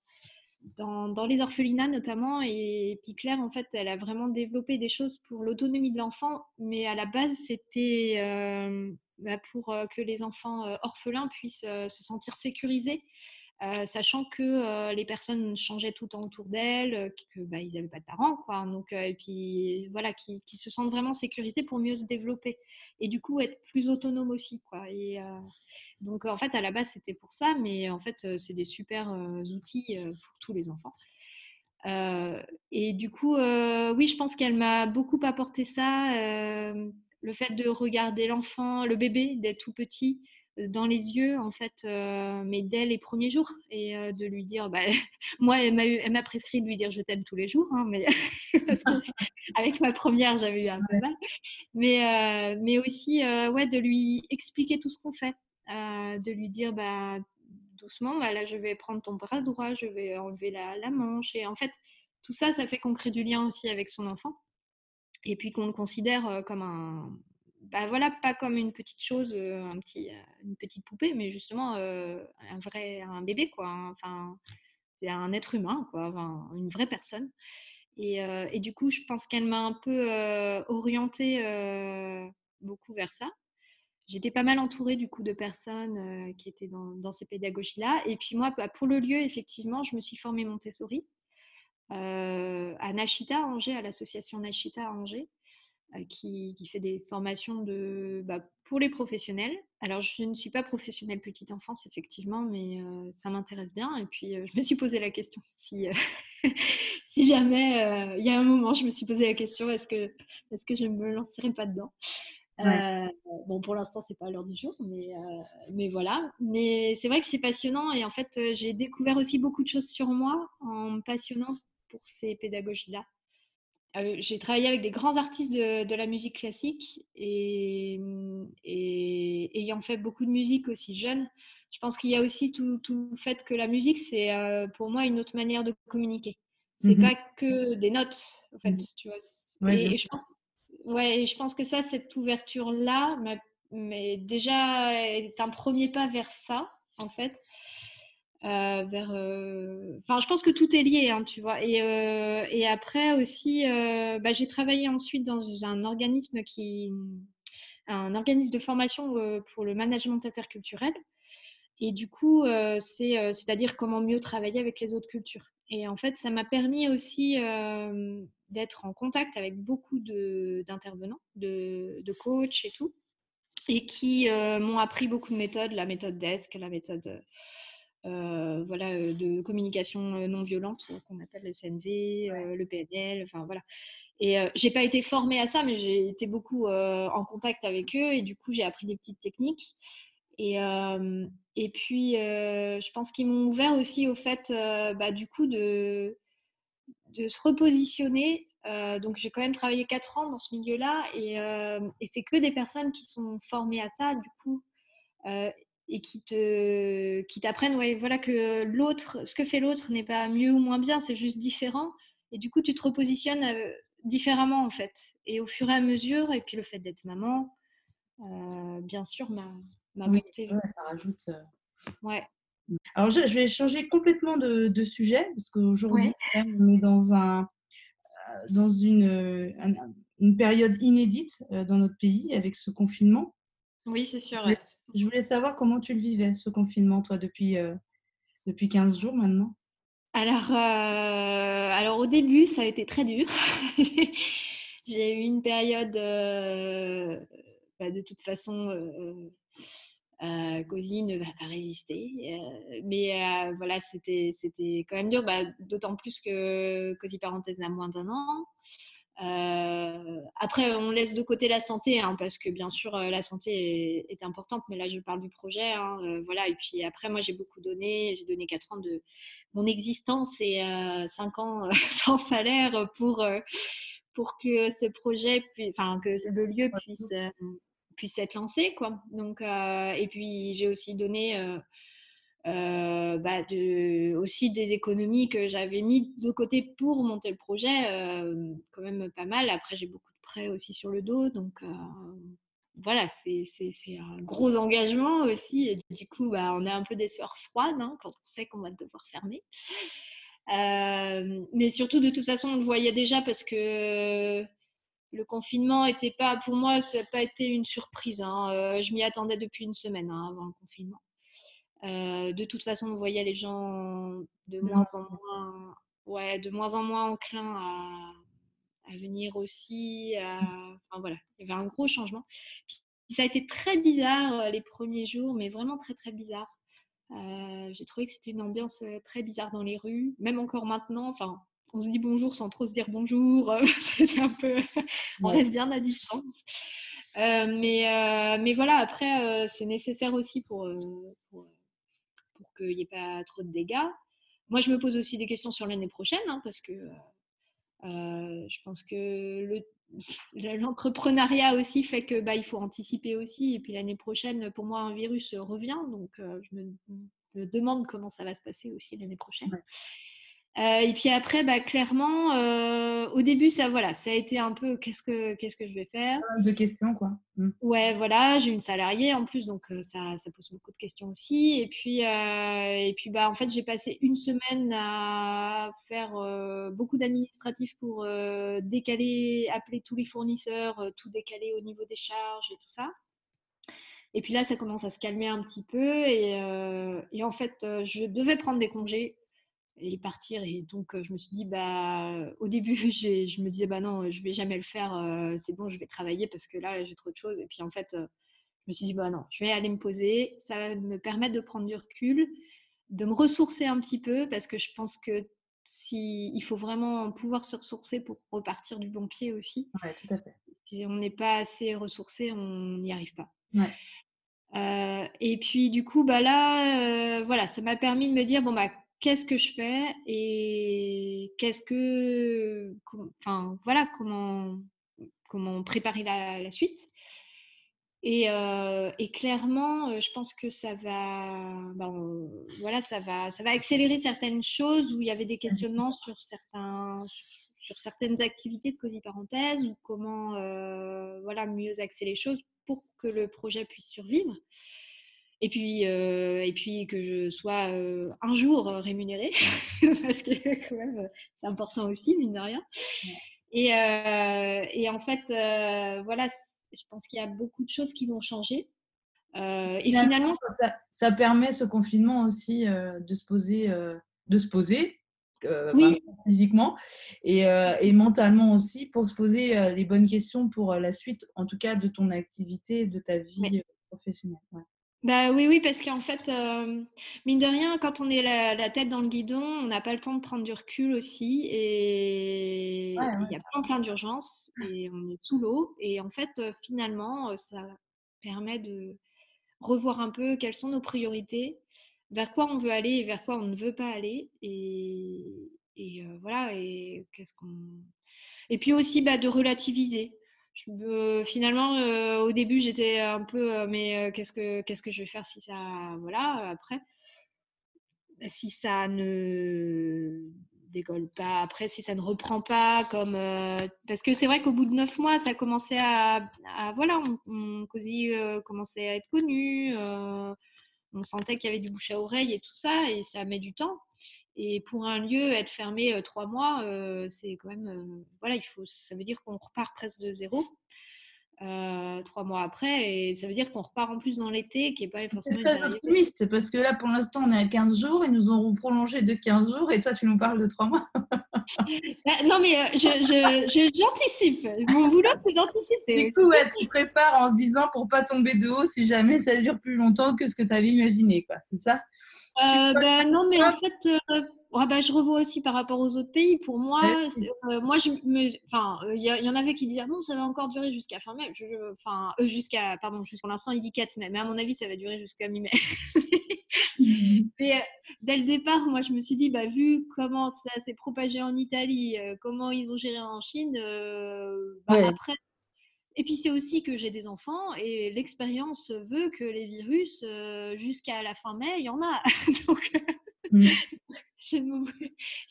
dans, les orphelinats notamment. Et puis Claire, en fait, elle a vraiment développé des choses pour l'autonomie de l'enfant. Mais à la base, c'était euh, bah, pour que les enfants orphelins puissent se sentir sécurisés euh, sachant que euh, les personnes changeaient tout le temps autour d'elles, euh, qu'ils bah, n'avaient pas de parents, quoi. Donc, et puis voilà, qui, se sentent vraiment sécurisés pour mieux se développer et du coup être plus autonomes aussi, quoi. Et donc en fait, à la base, c'était pour ça, mais en fait, c'est des super outils pour tous les enfants. et du coup, oui, je pense qu'elle m'a beaucoup apporté ça, le fait de regarder l'enfant, le bébé, d'être tout petit, dans les yeux, en fait, euh, mais dès les premiers jours, et euh, de lui dire, bah, <laughs> moi, elle m'a prescrit de lui dire je t'aime tous les jours, hein, mais <laughs> parce que <laughs> avec ma première, j'avais eu un peu mal, mais, euh, mais aussi, ouais, de lui expliquer tout ce qu'on fait, de lui dire, bah, doucement, bah, là, je vais prendre ton bras droit, je vais enlever la, la manche, et en fait, tout ça, ça fait qu'on crée du lien aussi avec son enfant, et puis qu'on le considère comme un bah voilà, pas comme une petite chose, un petit, une petite poupée, mais justement un vrai, un bébé quoi. Hein, enfin, c'est un être humain quoi, une vraie personne. Et, et, du coup, je pense qu'elle m'a un peu orientée beaucoup vers ça. J'étais pas mal entourée du coup de personnes qui étaient dans, ces pédagogies-là. Et puis moi, bah, pour le lieu, effectivement, je me suis formée Montessori à Nashita à Angers, à l'association Nashita à Angers. Qui, fait des formations de, bah, pour les professionnels. Alors, je ne suis pas professionnelle petite enfance, effectivement, mais euh, ça m'intéresse bien. Et puis, euh, je me suis posé la question <laughs> si, <laughs> si jamais, il y a un moment, je me suis posé la question est-ce que, est que je ne me lancerai pas dedans? Bon, pour l'instant, c'est pas l'heure du jour, mais, mais voilà. Mais c'est vrai que c'est passionnant et en fait, j'ai découvert aussi beaucoup de choses sur moi en me passionnant pour ces pédagogies-là. Euh, j'ai travaillé avec des grands artistes de, la musique classique et, ayant fait beaucoup de musique aussi jeune, je pense qu'il y a aussi tout, le fait que la musique, c'est euh, pour moi une autre manière de communiquer. C'est mmh pas que des notes, en fait, mmh tu vois. et, je pense, ouais, je pense que ça, cette ouverture-là, mais déjà, est un premier pas vers ça, en fait. Euh. Euh, enfin, je pense que tout est lié, hein, tu vois. Et, euh, après aussi, bah, j'ai travaillé ensuite dans un organisme qui, un organisme de formation pour le management interculturel. Et du coup, c'est, c'est-à-dire comment mieux travailler avec les autres cultures. Et en fait, ça m'a permis aussi d'être en contact avec beaucoup de, d'intervenants, de, de coachs et tout, et qui m'ont appris beaucoup de méthodes, la méthode DESC, la méthode voilà, euh, de communication euh, non violente qu'on appelle le CNV, le PNL, enfin voilà. Et j'ai pas été formée à ça, mais j'ai été beaucoup en contact avec eux et du coup j'ai appris des petites techniques. Et, et puis je pense qu'ils m'ont ouvert aussi au fait, bah, du coup de de se repositionner. donc j'ai quand même travaillé quatre ans dans ce milieu-là et, et c'est que des personnes qui sont formées à ça, du coup et qui te qui t'apprennent ouais, voilà que l'autre ce que fait l'autre n'est pas mieux ou moins bien c'est juste différent. Et du coup tu te repositionnes euh, différemment en fait. Et au fur et à mesure et puis le fait d'être maman euh, bien sûr m'a m'a oui, ça rajoute euh, ouais. Alors je, vais changer complètement de, de sujet parce qu'aujourd'hui on est dans un dans une, une période inédite dans notre pays avec ce confinement. Oui c'est sûr je voulais savoir comment tu le vivais, ce confinement, toi, depuis, depuis 15 jours maintenant. Alors, alors, au début, ça a été très dur. <laughs> J'ai eu une période, bah, de toute façon, euh, ne va pas résister. mais voilà, c'était quand même dur, bah, d'autant plus que Cozy Parenthèse n'a moins d'un an. Après, on laisse de côté la santé, hein, parce que bien sûr, la santé est, importante, mais là, je parle du projet. Hein, voilà, et puis après, moi, j'ai beaucoup donné. J'ai donné 4 ans de mon existence et 5 ans <laughs> sans salaire pour, pour que ce projet, enfin, que le lieu puisse puisse être lancé. Quoi. Donc, euh, et puis, j'ai aussi donné euh, euh, bah, aussi des économies que j'avais mis de côté pour monter le projet, quand même pas mal. Après, j'ai beaucoup de prêts aussi sur le dos. Donc, voilà, c'est un gros engagement aussi. Du coup, bah, on a un peu des sueurs froides hein, quand on sait qu'on va devoir fermer. mais surtout, de toute façon, on le voyait déjà parce que le confinement était pas, pour moi, ça n'a pas été une surprise. Hein. Euh, je m'y attendais depuis une semaine hein, avant le confinement. Euh, de toute façon, on voyait les gens de moins en moins, ouais, de moins en moins enclins à, venir aussi. Enfin, voilà, il y avait un gros changement. ça a été très bizarre euh, les premiers jours, mais vraiment très très bizarre. J'ai trouvé que c'était une ambiance très bizarre dans les rues, même encore maintenant. Enfin, on se dit bonjour sans trop se dire bonjour. <laughs> c'est un peu, on reste bien à distance. Euh, mais, euh, mais voilà, après, euh, c'est nécessaire aussi pour, pour, qu'il n'y ait pas trop de dégâts. Moi, je me pose aussi des questions sur l'année prochaine, hein, parce que je pense que <laughs> l'entrepreneuriat aussi fait que bah, il faut anticiper aussi. Et puis l'année prochaine, pour moi, un virus revient, donc je me, demande comment ça va se passer aussi l'année prochaine. Euh, et puis après, bah, clairement, euh, au début, ça, voilà, ça a été un peu qu'est-ce que, qu'est-ce que je vais faire? De questions, quoi. Mmh. Ouais, voilà, j'ai une salariée en plus, donc euh, ça, ça, pose beaucoup de questions aussi. Et puis, et puis bah, en fait, j'ai passé une semaine à faire beaucoup d'administratifs pour décaler, appeler tous les fournisseurs, tout décaler au niveau des charges et tout ça. Et puis là, ça commence à se calmer un petit peu. Et, et en fait, je devais prendre des congés et partir. Et donc, je me suis dit, bah, au début, <laughs> je me disais, bah non, je vais jamais le faire, c'est bon, je vais travailler parce que là, j'ai trop de choses. Et puis, en fait, je me suis dit, bah non, je vais aller me poser. Ça va me permettre de prendre du recul, de me ressourcer un petit peu parce que je pense que si, il faut vraiment pouvoir se ressourcer pour repartir du bon pied aussi. Ouais, tout à fait. Si on n'est pas assez ressourcé, on n'y arrive pas. Ouais. et puis du coup, bah là, voilà, ça m'a permis de me dire bon bah qu'est-ce que je fais et qu'est-ce que, enfin voilà, comment, comment préparer la, suite. Et, euh, et, clairement, euh, je pense que ça va, ben, voilà, ça va, ça va accélérer certaines choses où il y avait des questionnements sur certains, sur certaines activités de cosy parenthèse ou comment, euh, voilà, mieux axer les choses pour que le projet puisse survivre et puis, euh, et puis que je sois euh, un jour rémunérée, <laughs> parce que quand même, c'est important aussi, mine de rien. Et, euh, et en fait, voilà, je pense qu'il y a beaucoup de choses qui vont changer. et finalement, ça, ça, permet ce confinement aussi de se poser, de se poser oui. physiquement et, et, mentalement aussi pour se poser les bonnes questions pour la suite, en tout cas de ton activité, de ta vie professionnelle. Ouais. Bah oui, oui, parce qu'en fait, euh, mine de rien, quand on est la, tête dans le guidon, on n'a pas le temps de prendre du recul aussi. Et il y a plein, plein d'urgences et on est sous l'eau. Et en fait, euh, finalement, euh, ça permet de revoir un peu quelles sont nos priorités, vers quoi on veut aller et vers quoi on ne veut pas aller. Et, et voilà, et qu'est-ce qu'on. Et puis aussi bah, de relativiser finalement, euh, au début, j'étais un peu, euh, mais euh, qu'est-ce que qu'est-ce que je vais faire si ça, voilà, après, si ça ne décolle pas, après, si ça ne reprend pas, comme parce que c'est vrai qu'au bout de neuf mois, ça commençait à, voilà, on, Cosy commençait à être connu, on sentait qu'il y avait du bouche à oreille et tout ça, et ça met du temps. Et pour un lieu, être fermé trois mois, c'est quand même. voilà, il faut, ça veut dire qu'on repart presque de zéro. euh, trois mois après. Et ça veut dire qu'on repart en plus dans l'été, qui n'est pas forcément. C'est très optimiste, parce que là, pour l'instant, on est à 15 jours, ils nous auront prolongé de 15 jours, et toi, tu nous parles de trois mois. <laughs> Bah, non, mais euh, j'anticipe. Je, Mon boulot, c'est d'anticiper. Du coup, tu prépares en se disant pour pas tomber de haut si jamais ça dure plus longtemps que ce que tu avais imaginé, quoi. C'est ça? Euh, bah, Non, mais en fait. Euh, bah, je revois aussi par rapport aux autres pays. Pour moi, euh, moi je me, enfin, il y, en avait qui disaient ah bon, ça va encore durer jusqu'à fin mai. Enfin, jusqu'à, pardon, jusqu'à l'instant il dit 4 mai, mais à mon avis ça va durer jusqu'à mi-mai. <laughs> <laughs> mais dès le départ, moi je me suis dit bah vu comment ça s'est propagé en Italie, comment ils ont géré en Chine, bah, après et puis c'est aussi que j'ai des enfants et l'expérience veut que les virus, jusqu'à la fin mai, il y en a. <laughs> Donc, mmh. je ne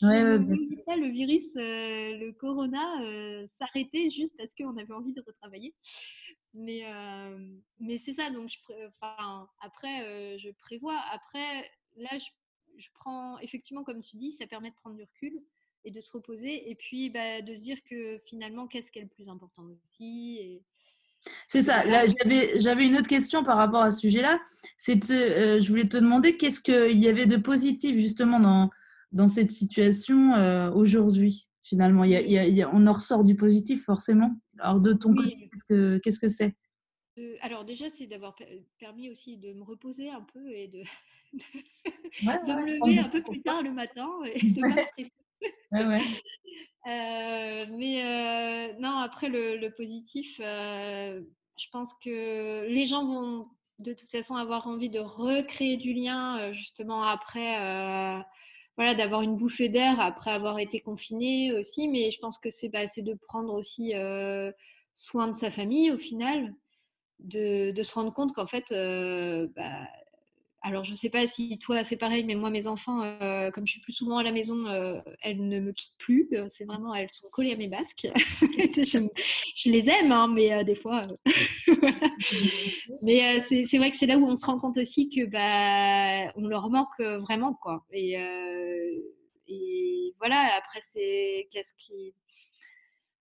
le virus, le corona, s'arrêter juste parce qu'on avait envie de retravailler. Mais, mais c'est ça, donc je enfin, après, je prévois. Après, là, je, je, prends, effectivement, comme tu dis, ça permet de prendre du recul et de se reposer et puis bah, de se dire que finalement, qu'est-ce qui est le plus important aussi C'est ça. J'avais une autre question par rapport à ce sujet-là. C'est euh, je voulais te demander qu'est-ce qu'il y avait de positif justement dans, dans cette situation euh, aujourd'hui Finalement, il y a, on en ressort du positif forcément. Alors de ton côté, qu'est-ce que c'est? Euh, Alors déjà, c'est d'avoir permis aussi de me reposer un peu et de, <laughs> de, me lever un peu plus tard le matin et <laughs> de <laughs> Euh, mais euh, non, après le, positif, euh, je pense que les gens vont de toute façon avoir envie de recréer du lien justement après, voilà, d'avoir une bouffée d'air après avoir été confiné aussi. Mais je pense que c'est bah, de prendre aussi soin de sa famille au final, de, se rendre compte qu'en fait, bah, alors, je ne sais pas si toi, c'est pareil, mais moi, mes enfants, euh, comme je suis plus souvent à la maison, euh, elles ne me quittent plus. Euh, c'est vraiment, elles sont collées à mes basques. <laughs> je, les aime, hein, mais des fois. <laughs> mais c'est vrai que c'est là où on se rend compte aussi que bah, on leur manque vraiment, quoi. Et, et voilà, après, c'est qu'est-ce qui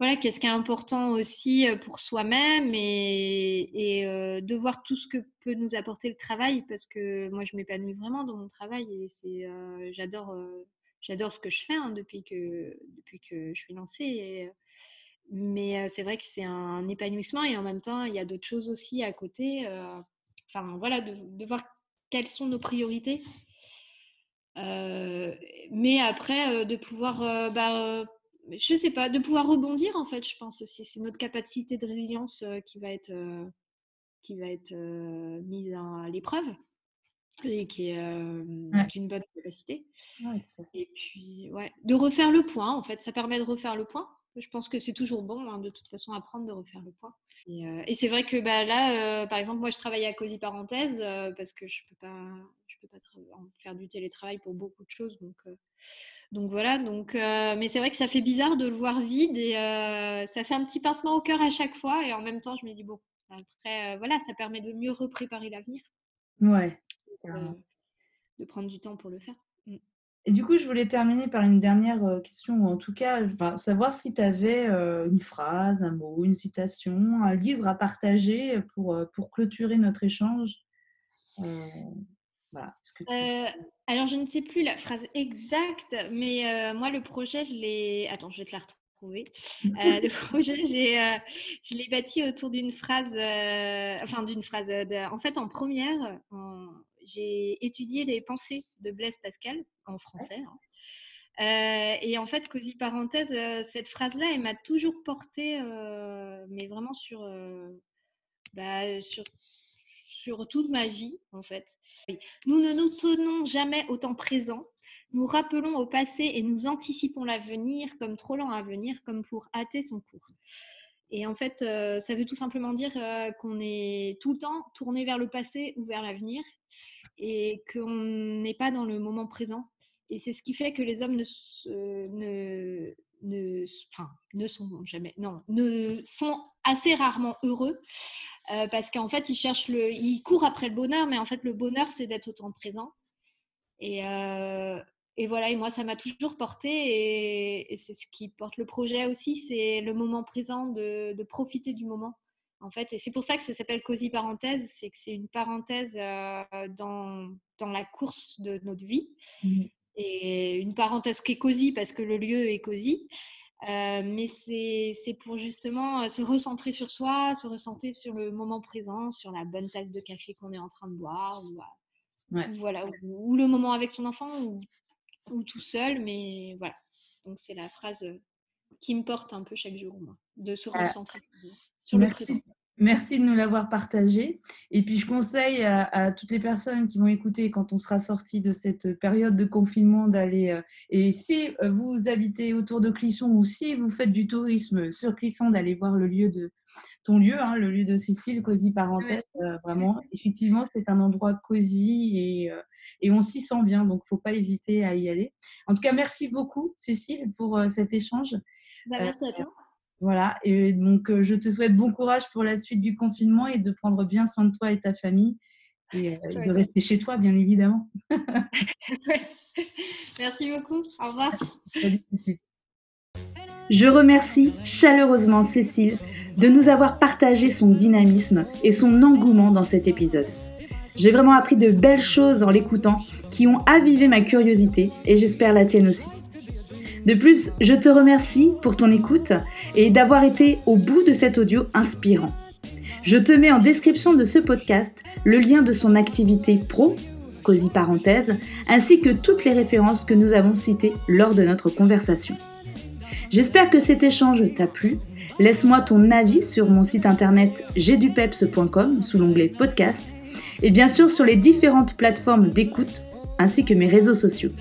voilà, qu'est-ce qui est important aussi pour soi-même et, de voir tout ce que peut nous apporter le travail parce que moi je m'épanouis vraiment dans mon travail et c'est j'adore j'adore ce que je fais hein, depuis que depuis que je suis lancée mais c'est vrai que c'est un épanouissement et en même temps il y a d'autres choses aussi à côté enfin voilà de, voir quelles sont nos priorités mais après de pouvoir bah, je sais pas, de pouvoir rebondir en fait, je pense aussi. C'est notre capacité de résilience euh, qui va être, euh, qui va être euh, mise à l'épreuve et qui est, une bonne capacité. et puis, ouais, de refaire le point en fait, ça permet de refaire le point. Je pense que c'est toujours bon hein, de toute façon apprendre de refaire le point. Et, c'est vrai que bah, là, par exemple, moi je travaille à Cosy Parenthèse parce que je peux pas, peux pas faire du télétravail pour beaucoup de choses, donc donc voilà, donc, euh, mais c'est vrai que ça fait bizarre de le voir vide et euh, ça fait un petit pincement au cœur à chaque fois. Et en même temps, je me dis, bon, après, euh, voilà, ça permet de mieux repréparer l'avenir. Ouais. de prendre du temps pour le faire. Mm. Et du coup, je voulais terminer par une dernière question, ou en tout cas, savoir si tu avais une phrase, un mot, une citation, un livre à partager pour, pour clôturer notre échange. Euh, alors, je ne sais plus la phrase exacte, mais euh, moi, le projet, je l'ai. Attends, je vais te la retrouver. <laughs> Euh, le projet, je l'ai bâti autour d'une phrase. enfin, d'une phrase. en fait, en première, j'ai étudié les pensées de Blaise Pascal en français. Hein. et en fait, cosy parenthèse, cette phrase-là, elle m'a toujours portée, mais vraiment sur, bah, sur sur toute ma vie, en fait. Nous ne nous tenons jamais au temps présent. Nous rappelons au passé et nous anticipons l'avenir comme trop lent à venir, comme pour hâter son cours. Et en fait, euh, ça veut tout simplement dire euh, qu'on est tout le temps tourné vers le passé ou vers l'avenir et qu'on n'est pas dans le moment présent. Et c'est ce qui fait que les hommes ne, ne, ne, enfin, ne sont jamais, non, ne sont assez rarement heureux euh, parce qu'en fait, ils cherchent le, ils courent après le bonheur, mais en fait, le bonheur, c'est d'être au temps présent. Et, euh, et, voilà, et moi, ça m'a toujours porté, et, c'est ce qui porte le projet aussi, c'est le moment présent, de, de, profiter du moment. En fait, et c'est pour ça que ça s'appelle cosy parenthèse, c'est que c'est une parenthèse dans, dans la course de notre vie. Mmh. Et une parenthèse qui est cosy parce que le lieu est cosy. mais c'est pour justement se recentrer sur soi, se recentrer sur le moment présent, sur la bonne tasse de café qu'on est en train de boire, ou, voilà, ou, le moment avec son enfant, ou, ou tout seul. Mais voilà, donc c'est la phrase qui me porte un peu chaque jour, moi, de se recentrer sur le présent. Merci de nous l'avoir partagé. Et puis, je conseille à, toutes les personnes qui vont écouter quand on sera sorti de cette période de confinement d'aller. Euh, et si euh, vous habitez autour de Clisson ou si vous faites du tourisme sur Clisson, d'aller voir le lieu de ton lieu, hein, le lieu de Cécile, Cosy Parenthèse. Euh, vraiment, effectivement, c'est un endroit cosy et, et on s'y sent bien. Donc, il ne faut pas hésiter à y aller. En tout cas, merci beaucoup, Cécile, pour cet échange. Bah, merci à toi. Voilà, et donc euh, je te souhaite bon courage pour la suite du confinement et de prendre bien soin de toi et ta famille et euh, de rester chez toi, bien évidemment. <laughs> Merci beaucoup. Au revoir. Je remercie chaleureusement Cécile de nous avoir partagé son dynamisme et son engouement dans cet épisode. J'ai vraiment appris de belles choses en l'écoutant qui ont avivé ma curiosité et j'espère la tienne aussi. De plus, je te remercie pour ton écoute et d'avoir été au bout de cet audio inspirant. Je te mets en description de ce podcast le lien de son activité pro, cosy parenthèse, ainsi que toutes les références que nous avons citées lors de notre conversation. J'espère que cet échange t'a plu. Laisse-moi ton avis sur mon site internet jdupeps.com sous l'onglet podcast et bien sûr sur les différentes plateformes d'écoute ainsi que mes réseaux sociaux.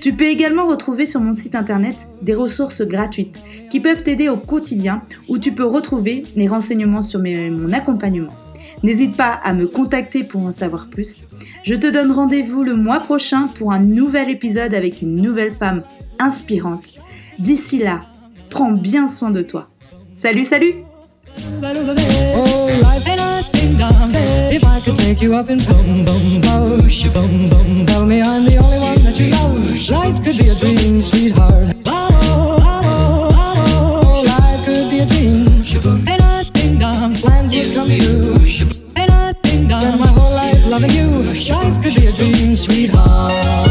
Tu peux également retrouver sur mon site internet des ressources gratuites qui peuvent t'aider au quotidien où tu peux retrouver les renseignements sur mon accompagnement. N'hésite pas à me contacter pour en savoir plus. Je te donne rendez-vous le mois prochain pour un nouvel épisode avec une nouvelle femme inspirante. D'ici là, prends bien soin de toi. Salut, salut down. If I could take you up in boom, boom, boosh, boom, boom, tell me I'm the only one that you know. Life could be a dream, sweetheart. Life could be a dream. And I think. And I think my whole life loving you. Life could be a dream, sweetheart.